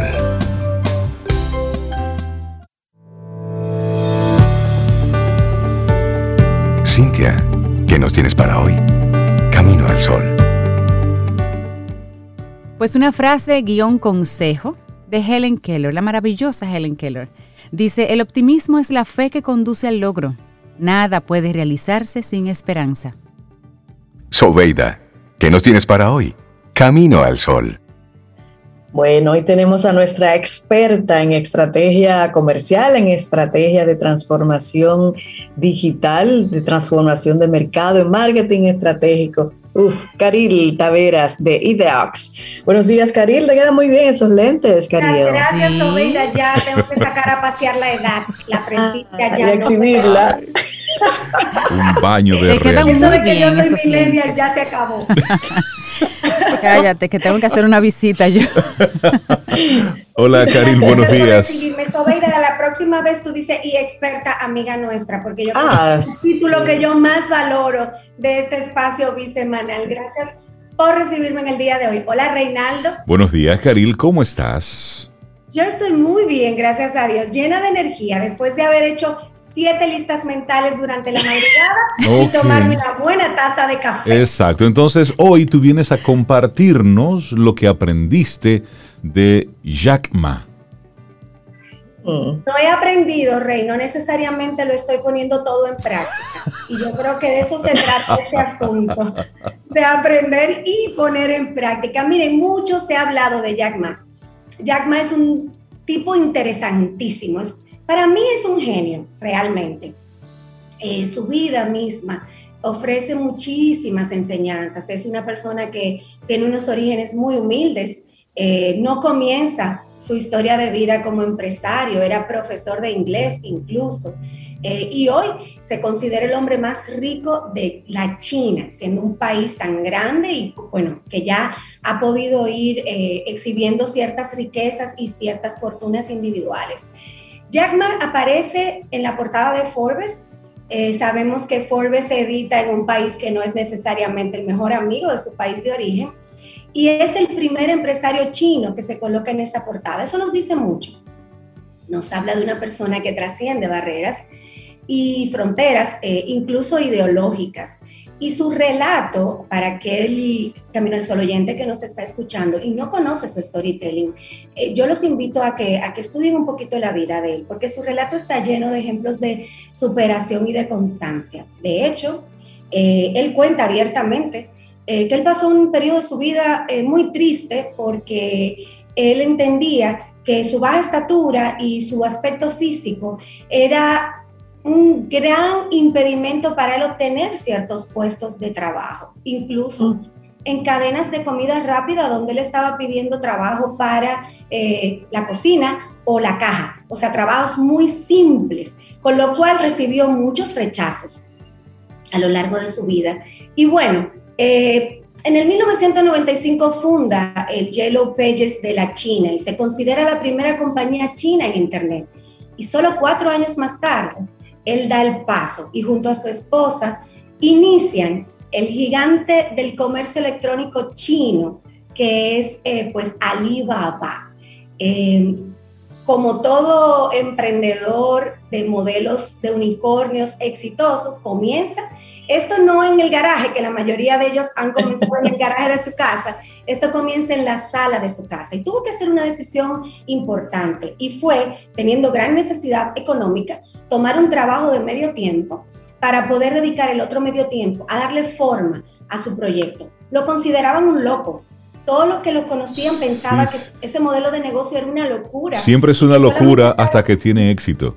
[SPEAKER 4] Cintia, ¿qué nos tienes para hoy? Camino al Sol.
[SPEAKER 3] Pues una frase guion consejo de Helen Keller, la maravillosa Helen Keller. Dice, el optimismo es la fe que conduce al logro. Nada puede realizarse sin esperanza.
[SPEAKER 4] Sobeida, ¿qué nos tienes para hoy? Camino al Sol.
[SPEAKER 2] Bueno, hoy tenemos a nuestra experta en estrategia comercial, en estrategia de transformación digital, de transformación de mercado, en marketing estratégico. Uf, Caril Taveras de Ideox. Buenos días, Caril. Te quedan muy bien esos lentes, Caril.
[SPEAKER 6] Gracias, sí. Ya tengo que sacar a pasear la edad, la prendita ah,
[SPEAKER 2] ya. Y exhibirla.
[SPEAKER 1] Un baño de
[SPEAKER 6] Te quedan muy bien esos lentes. Ya se acabó. [laughs]
[SPEAKER 3] Cállate, que tengo que hacer una visita yo. [laughs]
[SPEAKER 1] Hola, Karin, buenos días.
[SPEAKER 6] Sobeida, la próxima vez tú dices, y experta amiga nuestra, porque yo ah, es el título que yo más valoro de este espacio bisemanal. Gracias por recibirme en el día de hoy. Hola, Reinaldo.
[SPEAKER 1] Buenos días, Karil, ¿cómo estás?
[SPEAKER 6] Yo estoy muy bien, gracias a Dios, llena de energía después de haber hecho siete listas mentales durante la madrugada [laughs] y tomarme una buena taza de café.
[SPEAKER 1] Exacto, entonces hoy tú vienes a compartirnos lo que aprendiste de Jack Ma.
[SPEAKER 6] No he aprendido, Rey, no necesariamente lo estoy poniendo todo en práctica. Y yo creo que de eso se trata este asunto, de aprender y poner en práctica. Miren, mucho se ha hablado de Jack Ma Jack Ma es un tipo interesantísimo. para mí es un genio, realmente. Eh, su vida misma ofrece muchísimas enseñanzas. Es una persona que tiene unos orígenes muy humildes. Eh, no comienza su historia de vida como empresario, era profesor de inglés incluso. Eh, y hoy se considera el hombre más rico de la China, siendo un país tan grande y bueno, que ya ha podido ir eh, exhibiendo ciertas riquezas y ciertas fortunas individuales. Jack Ma aparece en la portada de Forbes. Eh, sabemos que Forbes se edita en un país que no es necesariamente el mejor amigo de su país de origen y es el primer empresario chino que se coloca en esa portada. Eso nos dice mucho nos habla de una persona que trasciende barreras y fronteras, eh, incluso ideológicas. Y su relato, para aquel Camino al Sol oyente que nos está escuchando y no conoce su storytelling, eh, yo los invito a que, a que estudien un poquito la vida de él, porque su relato está lleno de ejemplos de superación y de constancia. De hecho, eh, él cuenta abiertamente que él pasó un periodo de su vida muy triste porque él entendía que su baja estatura y su aspecto físico era un gran impedimento para él obtener ciertos puestos de trabajo, incluso mm. en cadenas de comida rápida donde él estaba pidiendo trabajo para eh, la cocina o la caja, o sea, trabajos muy simples, con lo cual recibió muchos rechazos a lo largo de su vida. Y bueno, eh, en el 1995 funda el Yellow Pages de la China y se considera la primera compañía china en Internet. Y solo cuatro años más tarde, él da el paso y junto a su esposa inician el gigante del comercio electrónico chino, que es eh, pues Alibaba. Eh, como todo emprendedor de modelos de unicornios exitosos, comienza esto no en el garaje, que la mayoría de ellos han comenzado en el [laughs] garaje de su casa, esto comienza en la sala de su casa y tuvo que hacer una decisión importante y fue, teniendo gran necesidad económica, tomar un trabajo de medio tiempo para poder dedicar el otro medio tiempo a darle forma a su proyecto. Lo consideraban un loco, todos los que lo conocían pensaban que ese modelo de negocio era una locura.
[SPEAKER 1] Siempre es una locura hasta que tiene éxito.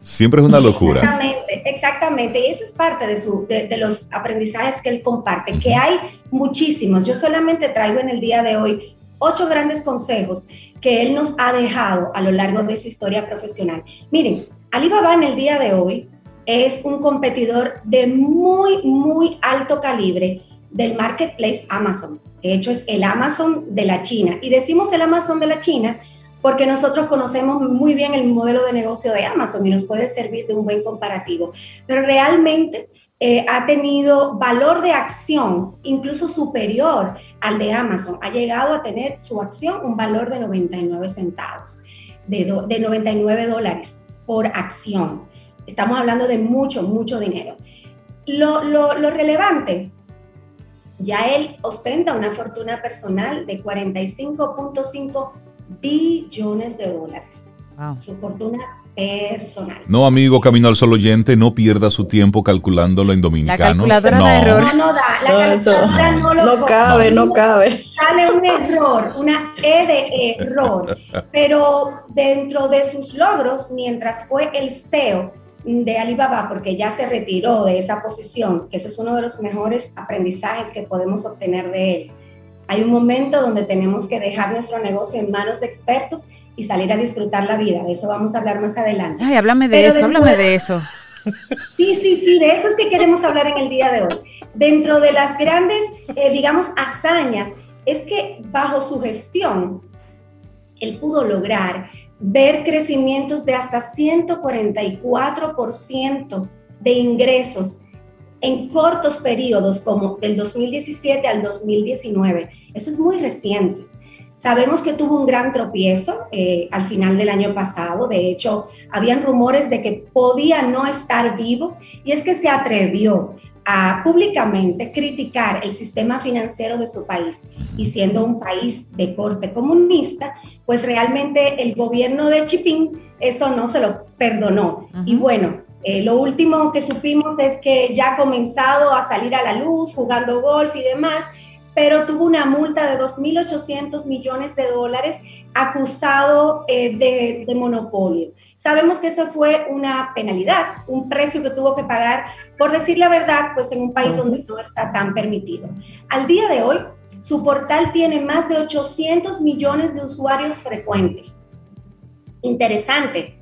[SPEAKER 1] Siempre es una locura.
[SPEAKER 6] Exactamente, exactamente. Y eso es parte de, su, de, los aprendizajes que él comparte, que hay muchísimos. Yo solamente traigo en el día de hoy ocho grandes consejos que él nos ha dejado a lo largo de su historia profesional. Miren, Alibaba en el día de hoy es un competidor de muy, muy alto calibre del marketplace Amazon. De hecho, es el Amazon de la China. Y decimos el Amazon de la China porque nosotros conocemos muy bien el modelo de negocio de Amazon y nos puede servir de un buen comparativo. Pero realmente eh, ha tenido valor de acción incluso superior al de Amazon. Ha llegado a tener su acción un valor de 99 centavos, de, de 99 dólares por acción. Estamos hablando de mucho, mucho dinero. Lo, lo, lo relevante ya él ostenta una fortuna personal de 45.5 billones de dólares. Su fortuna personal.
[SPEAKER 1] No, amigo, camino al solo oyente, no pierda su tiempo calculándolo en dominicano.
[SPEAKER 3] La calculadora de error.
[SPEAKER 6] No, no da. La no,
[SPEAKER 2] calculadora no, lo no cabe, no cabe.
[SPEAKER 6] Sale un error, una E de error. [laughs] Pero dentro de sus logros, mientras fue el CEO de Alibaba, porque ya se retiró de esa posición, que ese es uno de los mejores aprendizajes que podemos obtener de él. Hay un momento donde tenemos que dejar nuestro negocio en manos de expertos y salir a disfrutar la vida. De eso vamos a hablar más adelante.
[SPEAKER 3] Ay, háblame de eso, háblame de eso. [laughs]
[SPEAKER 6] Sí, sí, sí, de eso es que queremos hablar en el día de hoy. Dentro de las grandes, eh, digamos, hazañas, es que bajo su gestión, él pudo lograr ver crecimientos de hasta 144% de ingresos en cortos periodos, como del 2017 al 2019. Eso es muy reciente. Sabemos que tuvo un gran tropiezo eh, al final del año pasado. De hecho, habían rumores de que podía no estar vivo y es que se atrevió a públicamente criticar el sistema financiero de su país y siendo un país de corte comunista, pues realmente el gobierno de Chipín eso no se lo perdonó. Y bueno, eh, lo último que supimos es que ya ha comenzado a salir a la luz jugando golf y demás, pero tuvo una multa de 2.800 millones de dólares acusado eh, de, de, monopolio. Sabemos que eso fue una penalidad, un precio que tuvo que pagar, por decir la verdad, pues en un país donde no está tan permitido. Al día de hoy, su portal tiene más de 800 millones de usuarios frecuentes. Interesante,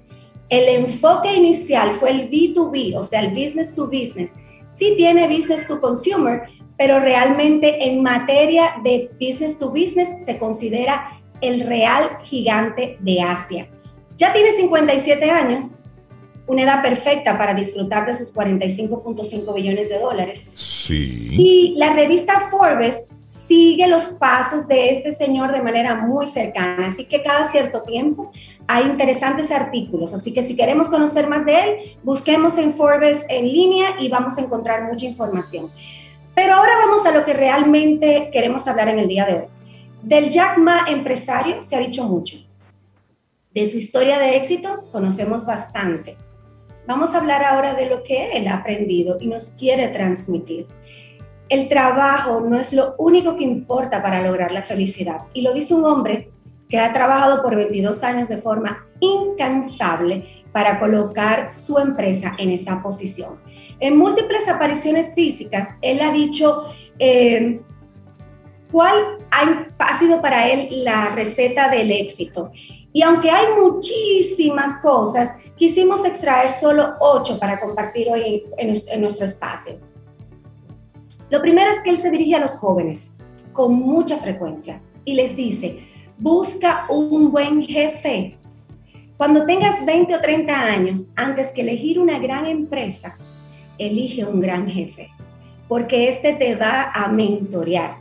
[SPEAKER 6] el enfoque inicial fue el B2B, o sea, el business to business. Sí tiene business to consumer, pero realmente en materia de business to business se considera el real gigante de Asia. Ya tiene 57 años, una edad perfecta para disfrutar de sus 45.5 billones de dólares.
[SPEAKER 1] Sí.
[SPEAKER 6] Y la revista Forbes sigue los pasos de este señor de manera muy cercana, así que cada cierto tiempo hay interesantes artículos, así que si queremos conocer más de él, busquemos en Forbes en línea y vamos a encontrar mucha información. Pero ahora vamos a lo que realmente queremos hablar en el día de hoy. Del Jack Ma empresario se ha dicho mucho. De su historia de éxito conocemos bastante. Vamos a hablar ahora de lo que él ha aprendido y nos quiere transmitir. El trabajo no es lo único que importa para lograr la felicidad. Y lo dice un hombre que ha trabajado por 22 años de forma incansable para colocar su empresa en esta posición. En múltiples apariciones físicas, él ha dicho eh, cuál ha sido para él la receta del éxito. Y aunque hay muchísimas cosas, quisimos extraer solo ocho para compartir hoy en, nuestro espacio. Lo primero es que él se dirige a los jóvenes con mucha frecuencia y les dice, busca un buen jefe. Cuando tengas 20 o 30 años, antes que elegir una gran empresa, elige un gran jefe, porque este te va a mentorear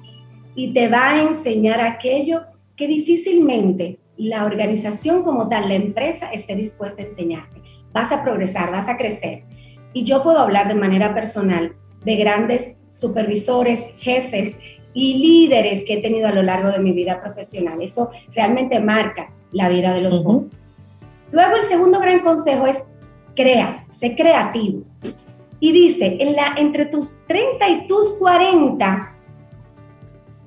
[SPEAKER 6] y te va a enseñar aquello que difícilmente la organización como tal, la empresa, esté dispuesta a enseñarte. Vas a progresar, vas a crecer. Y yo puedo hablar de manera personal de grandes supervisores, jefes y líderes que he tenido a lo largo de mi vida profesional. Eso realmente marca la vida de los jóvenes. Luego el segundo gran consejo es crea, sé creativo. Y dice, en la, entre tus 30 y tus 40,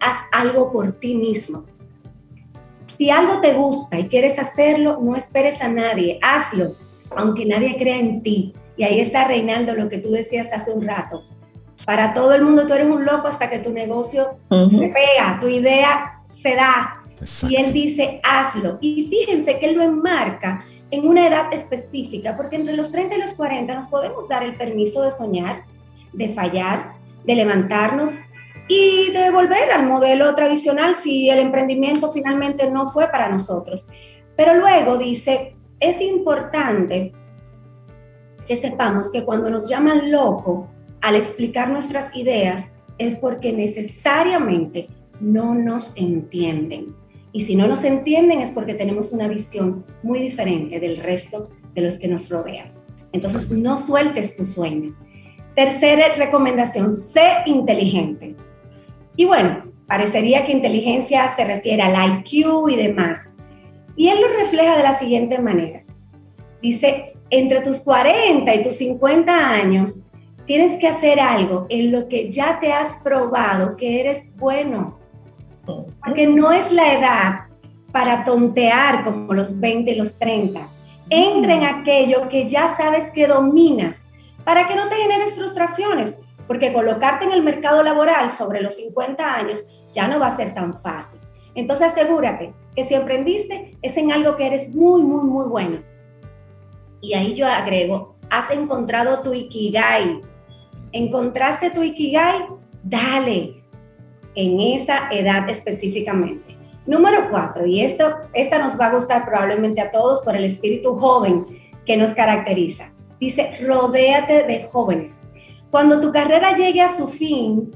[SPEAKER 6] haz algo por ti mismo. Si algo te gusta y quieres hacerlo, no esperes a nadie, hazlo, aunque nadie crea en ti. Y ahí está Reinaldo, lo que tú decías hace un rato para todo el mundo tú eres un loco hasta que tu negocio se pega, tu idea se da. Y él dice, hazlo. Y fíjense que él lo enmarca en una edad específica, porque entre los 30 y los 40 nos podemos dar el permiso de soñar, de fallar, de levantarnos y de volver al modelo tradicional si el emprendimiento finalmente no fue para nosotros. Pero luego dice, es importante que sepamos que cuando nos llaman loco, al explicar nuestras ideas es porque necesariamente no nos entienden. Y si no nos entienden es porque tenemos una visión muy diferente del resto de los que nos rodean. Entonces, no sueltes tu sueño. Tercera recomendación, sé inteligente. Y bueno, parecería que inteligencia se refiere al IQ y demás. Y él lo refleja de la siguiente manera. Dice, entre tus 40 y tus 50 años, tienes que hacer algo en lo que ya te has probado que eres bueno. Porque no es la edad para tontear como los 20 y los 30. Entra en aquello que ya sabes que dominas para que no te generes frustraciones, porque colocarte en el mercado laboral sobre los 50 años ya no va a ser tan fácil. Entonces asegúrate que si emprendiste es en algo que eres muy, muy, muy bueno. Y ahí yo agrego, has encontrado tu ikigai. ¿Encontraste tu ikigai? Dale en esa edad específicamente. Número cuatro, y esto, esta nos va a gustar probablemente a todos por el espíritu joven que nos caracteriza. Dice, rodéate de jóvenes. Cuando tu carrera llegue a su fin,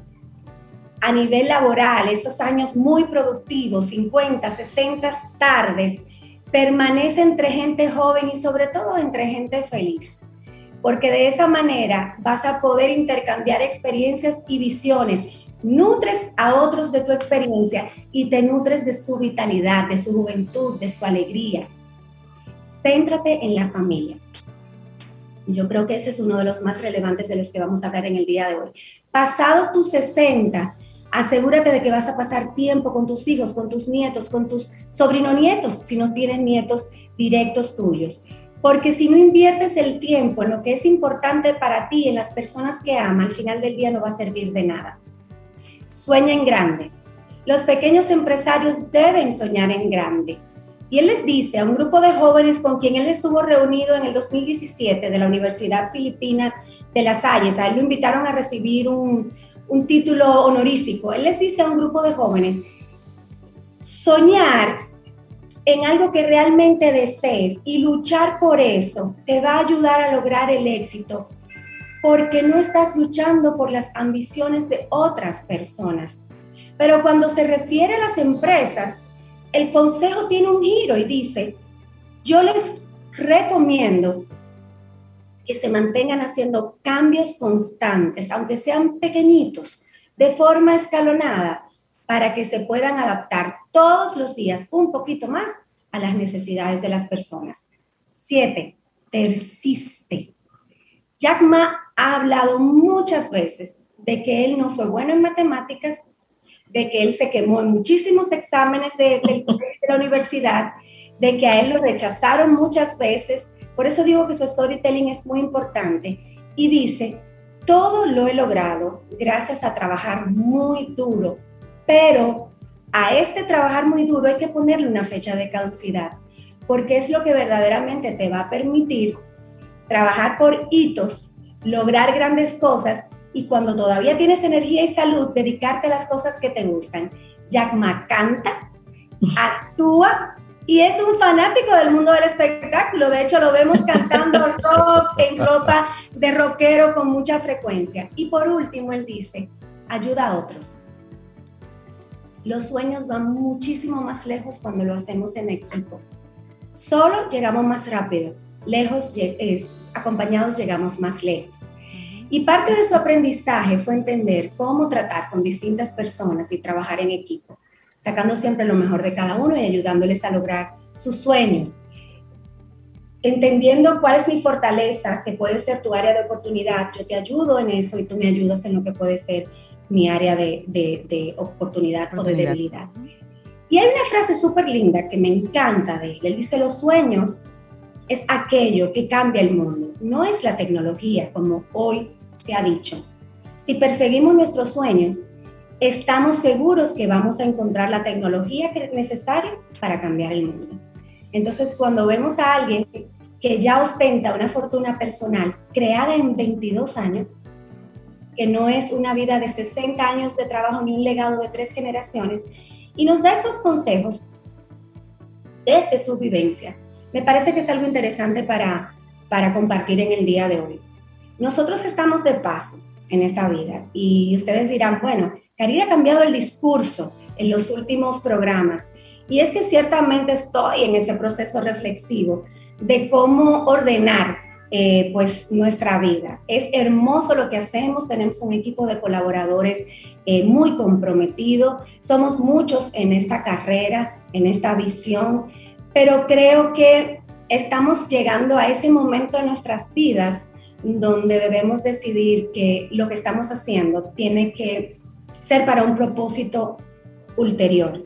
[SPEAKER 6] a nivel laboral, esos años muy productivos, 50, 60 tardes, permanece entre gente joven y sobre todo entre gente feliz. Porque de esa manera vas a poder intercambiar experiencias y visiones. Nutres a otros de tu experiencia y te nutres de su vitalidad, de su juventud, de su alegría. Céntrate en la familia. Yo creo que ese es uno de los más relevantes de los que vamos a hablar en el día de hoy. Pasado tus 60, asegúrate de que vas a pasar tiempo con tus hijos, con tus nietos, con tus sobrino-nietos, si no tienen nietos directos tuyos. Porque si no inviertes el tiempo en lo que es importante para ti, en las personas que aman, al final del día no va a servir de nada. Sueña en grande. Los pequeños empresarios deben soñar en grande. Y él les dice a un grupo de jóvenes con quien él estuvo reunido en el 2017 de la Universidad Filipina de Las Hayes. A él lo invitaron a recibir un, un título honorífico. Él les dice a un grupo de jóvenes, soñar en algo que realmente desees y luchar por eso te va a ayudar a lograr el éxito porque no estás luchando por las ambiciones de otras personas. Pero cuando se refiere a las empresas, el consejo tiene un giro y dice, yo les recomiendo que se mantengan haciendo cambios constantes, aunque sean pequeñitos, de forma escalonada, para que se puedan adaptar todos los días un poquito más a las necesidades de las personas. Siete, persiste. Jack Ma ha hablado muchas veces de que él no fue bueno en matemáticas, de que él se quemó en muchísimos exámenes de, [laughs] de la universidad, de que a él lo rechazaron muchas veces, por eso digo que su storytelling es muy importante. Y dice, todo lo he logrado gracias a trabajar muy duro, pero a este trabajar muy duro hay que ponerle una fecha de caducidad, porque es lo que verdaderamente te va a permitir trabajar por hitos, lograr grandes cosas y cuando todavía tienes energía y salud, dedicarte a las cosas que te gustan. Jack Ma canta, actúa y es un fanático del mundo del espectáculo. De hecho, lo vemos cantando [laughs] rock en ropa de rockero con mucha frecuencia. Y por último, él dice, ayuda a otros. Los sueños van muchísimo más lejos cuando lo hacemos en equipo. Solo llegamos más rápido, lejos, es, acompañados llegamos más lejos. Y parte de su aprendizaje fue entender cómo tratar con distintas personas y trabajar en equipo sacando siempre lo mejor de cada uno y ayudándoles a lograr sus sueños. Entendiendo cuál es mi fortaleza, que puede ser tu área de oportunidad, yo te ayudo en eso y tú me ayudas en lo que puede ser mi área de, de, oportunidad, oportunidad, o de debilidad. Y hay una frase súper linda que me encanta de él. Él dice, los sueños es aquello que cambia el mundo, no es la tecnología, como hoy se ha dicho. Si perseguimos nuestros sueños, estamos seguros que vamos a encontrar la tecnología necesaria para cambiar el mundo. Entonces, cuando vemos a alguien que ya ostenta una fortuna personal creada en 22 años, que no es una vida de 60 años de trabajo ni un legado de tres generaciones, y nos da estos consejos desde su vivencia, me parece que es algo interesante para, para compartir en el día de hoy. Nosotros estamos de paso en esta vida y ustedes dirán, bueno, Karina ha cambiado el discurso en los últimos programas y es que ciertamente estoy en ese proceso reflexivo de cómo ordenar eh, pues nuestra vida. Es hermoso lo que hacemos, tenemos un equipo de colaboradores eh, muy comprometido, somos muchos en esta carrera, en esta visión, pero creo que estamos llegando a ese momento en nuestras vidas donde debemos decidir que lo que estamos haciendo tiene que ser para un propósito ulterior.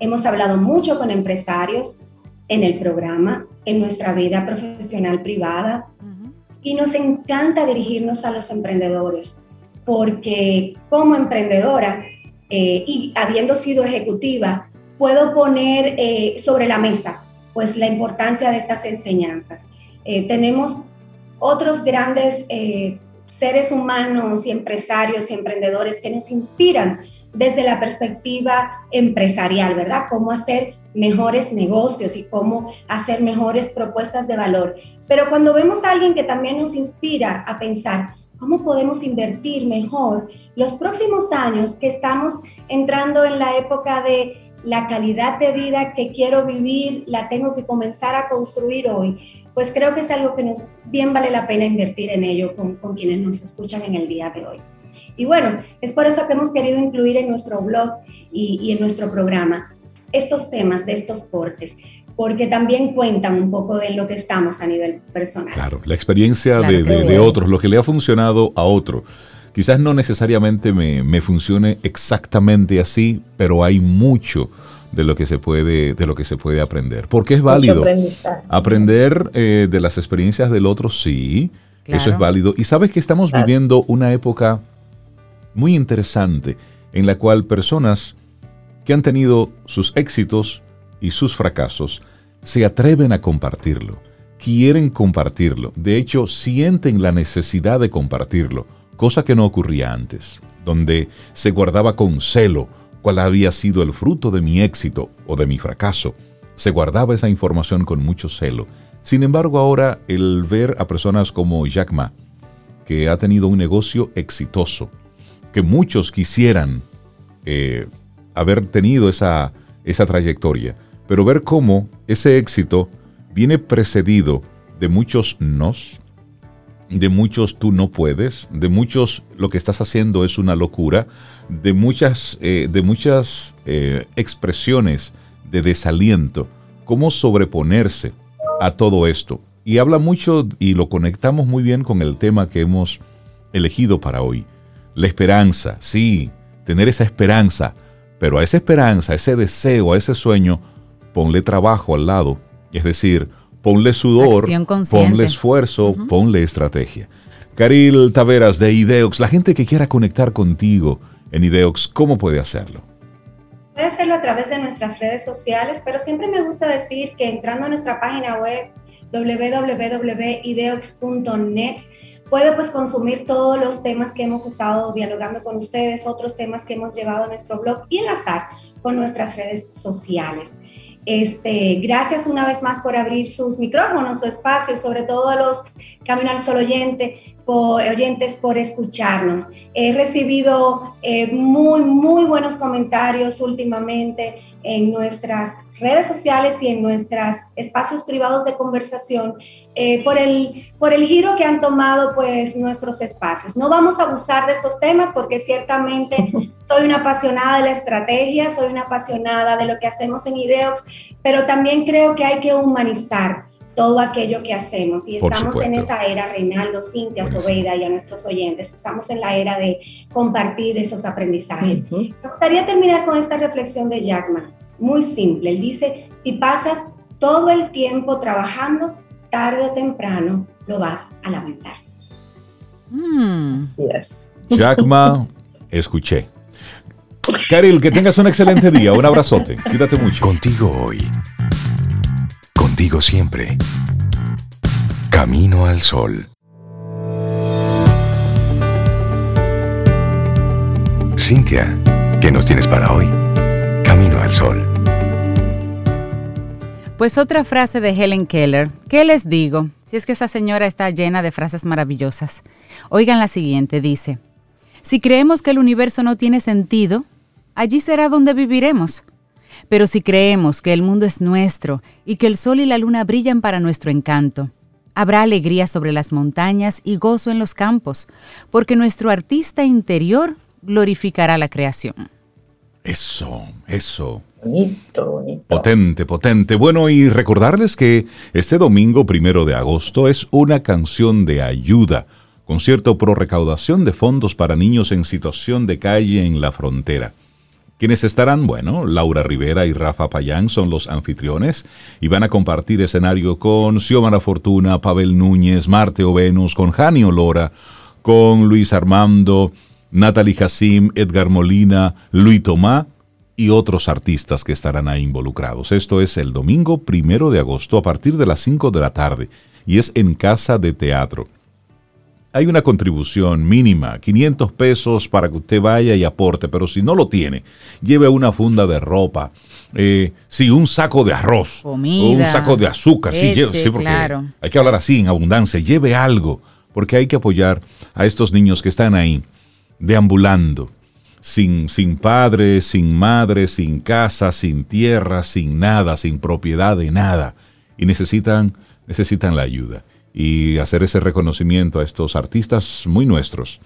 [SPEAKER 6] Hemos hablado mucho con empresarios en el programa, en nuestra vida profesional privada y nos encanta dirigirnos a los emprendedores porque como emprendedora eh, y habiendo sido ejecutiva, puedo poner eh, sobre la mesa pues la importancia de estas enseñanzas. Eh, tenemos otros grandes seres humanos y empresarios y emprendedores que nos inspiran desde la perspectiva empresarial, ¿verdad? Cómo hacer mejores negocios y cómo hacer mejores propuestas de valor. Pero cuando vemos a alguien que también nos inspira a pensar cómo podemos invertir mejor los próximos años que estamos entrando en la época de la calidad de vida que quiero vivir, la tengo que comenzar a construir hoy, pues creo que es algo que nos bien vale la pena invertir en ello con, con quienes nos escuchan en el día de hoy. Y bueno, es por eso que hemos querido incluir en nuestro blog y, y en nuestro programa estos temas de estos cortes, porque también cuentan un poco de lo que estamos a nivel personal.
[SPEAKER 1] Claro, la experiencia de, de, otros, lo que le ha funcionado a otro. Quizás no necesariamente me, me, funcione exactamente así, pero hay mucho de lo que se puede, de lo que se puede aprender. Porque es válido. Aprender eh, de las experiencias del otro, sí, claro. eso es válido. Y sabes que estamos claro. viviendo una época muy interesante en la cual personas que han tenido sus éxitos y sus fracasos se atreven a compartirlo, quieren compartirlo, de hecho sienten la necesidad de compartirlo, cosa que no ocurría antes, donde se guardaba con celo cuál había sido el fruto de mi éxito o de mi fracaso. Se guardaba esa información con mucho celo. Sin embargo, ahora el ver a personas como Jack Ma, que ha tenido un negocio exitoso, que muchos quisieran eh, haber tenido esa, esa trayectoria, pero ver cómo ese éxito viene precedido de muchos nos, de muchos tú no puedes, de muchos lo que estás haciendo es una locura, de muchas, eh, de muchas eh, expresiones de desaliento, cómo sobreponerse a todo esto. Y habla mucho y lo conectamos muy bien con el tema que hemos elegido para hoy. La esperanza, sí, tener esa esperanza, pero a esa esperanza, a ese deseo, a ese sueño, ponle trabajo al lado. Es decir, ponle sudor, ponle esfuerzo, uh -huh. ponle estrategia. Caril Taveras de Ideox, la gente que quiera conectar contigo en Ideox, ¿cómo puede hacerlo?
[SPEAKER 6] Puede hacerlo a través de nuestras redes sociales, pero siempre me gusta decir que entrando a nuestra página web www.ideox.net puede pues consumir todos los temas que hemos estado dialogando con ustedes, otros temas que hemos llevado a nuestro blog y enlazar con nuestras redes sociales. Este, gracias una vez más por abrir sus micrófonos, su espacio, sobre todo a los Camino al Sol oyente, por, oyentes por escucharnos. He recibido eh, muy, muy buenos comentarios últimamente en nuestras redes sociales y en nuestros espacios privados de conversación eh, por, el, por el giro que han tomado pues nuestros espacios. No vamos a abusar de estos temas porque ciertamente [laughs] soy una apasionada de la estrategia, soy una apasionada de lo que hacemos en Ideox, pero también creo que hay que humanizar todo aquello que hacemos. Y estamos en esa era, Reinaldo, Cintia, Sobeida y a nuestros oyentes, estamos en la era de compartir esos aprendizajes. Uh -huh. Me gustaría terminar con esta reflexión de Jackman, muy simple. Él dice, si pasas todo el tiempo trabajando, tarde o temprano lo vas a lamentar.
[SPEAKER 2] Mm. Así es.
[SPEAKER 1] Jackman, [laughs] escuché. Caril, que tengas un excelente día. Un abrazote. Cuídate mucho.
[SPEAKER 4] Contigo hoy siempre. Camino al sol. Cintia, ¿qué nos tienes para hoy? Camino al sol.
[SPEAKER 3] Pues otra frase de Helen Keller. ¿Qué les digo? Si es que esa señora está llena de frases maravillosas. Oigan la siguiente, dice, si creemos que el universo no tiene sentido, allí será donde viviremos. Pero si creemos que el mundo es nuestro y que el sol y la luna brillan para nuestro encanto, habrá alegría sobre las montañas y gozo en los campos, porque nuestro artista interior glorificará la creación.
[SPEAKER 1] Eso, eso.
[SPEAKER 2] Bonito, bonito.
[SPEAKER 1] Potente, potente. Bueno, y recordarles que este domingo primero de agosto es una canción de ayuda, concierto pro recaudación de fondos para niños en situación de calle en la frontera. Quienes estarán, bueno, Laura Rivera y Rafa Payán son los anfitriones y van a compartir escenario con Xiomara Fortuna, Pavel Núñez, Marte Ovenos, con Jani Olora, con Luis Armando, Natalie Hassim, Edgar Molina, Luis Tomá y otros artistas que estarán ahí involucrados. Esto es el domingo primero de agosto a partir de las 5 de la tarde y es en Casa de Teatro hay una contribución mínima, 500 pesos para que usted vaya y aporte, pero si no lo tiene, lleve una funda de ropa, eh, sí, un saco de arroz, un saco de azúcar, sí, sí, porque hay que hablar así en abundancia, lleve algo, porque hay que apoyar a estos niños que están ahí, deambulando, sin, sin padre, sin madre, sin casa, sin tierra, sin nada, sin propiedad de nada, y necesitan, necesitan la ayuda y hacer ese reconocimiento a estos artistas muy nuestros,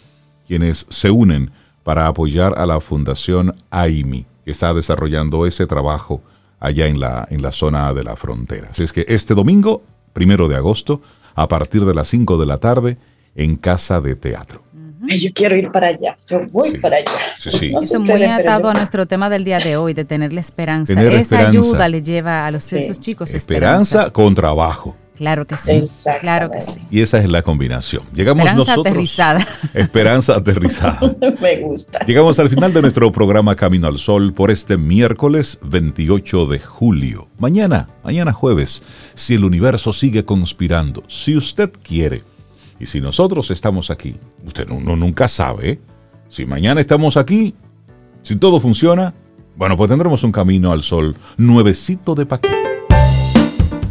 [SPEAKER 1] quienes se unen para apoyar a la Fundación AIMI, que está desarrollando ese trabajo allá en la, en la zona de la frontera. Así es que este domingo, primero de agosto, a partir de las 5 de la tarde, en Casa de Teatro.
[SPEAKER 2] yo quiero ir para allá, yo voy para allá.
[SPEAKER 3] Sí, sí. Eso muy atado a nuestro tema del día de hoy, de tener la esperanza. Esa ayuda le lleva a los, esos chicos
[SPEAKER 1] esperanza con trabajo.
[SPEAKER 3] Claro que sí. Claro que sí.
[SPEAKER 1] Y esa es la combinación. Llegamos
[SPEAKER 3] esperanza aterrizada. [laughs]
[SPEAKER 1] Esperanza aterrizada. [laughs]
[SPEAKER 2] Me gusta.
[SPEAKER 1] Llegamos al final de nuestro programa Camino al Sol por este miércoles 28 de julio. Mañana, mañana jueves, si el universo sigue conspirando, si usted quiere, y si nosotros estamos aquí, usted no, nunca sabe, si mañana estamos aquí, si todo funciona, bueno, pues tendremos un camino al sol nuevecito de paquete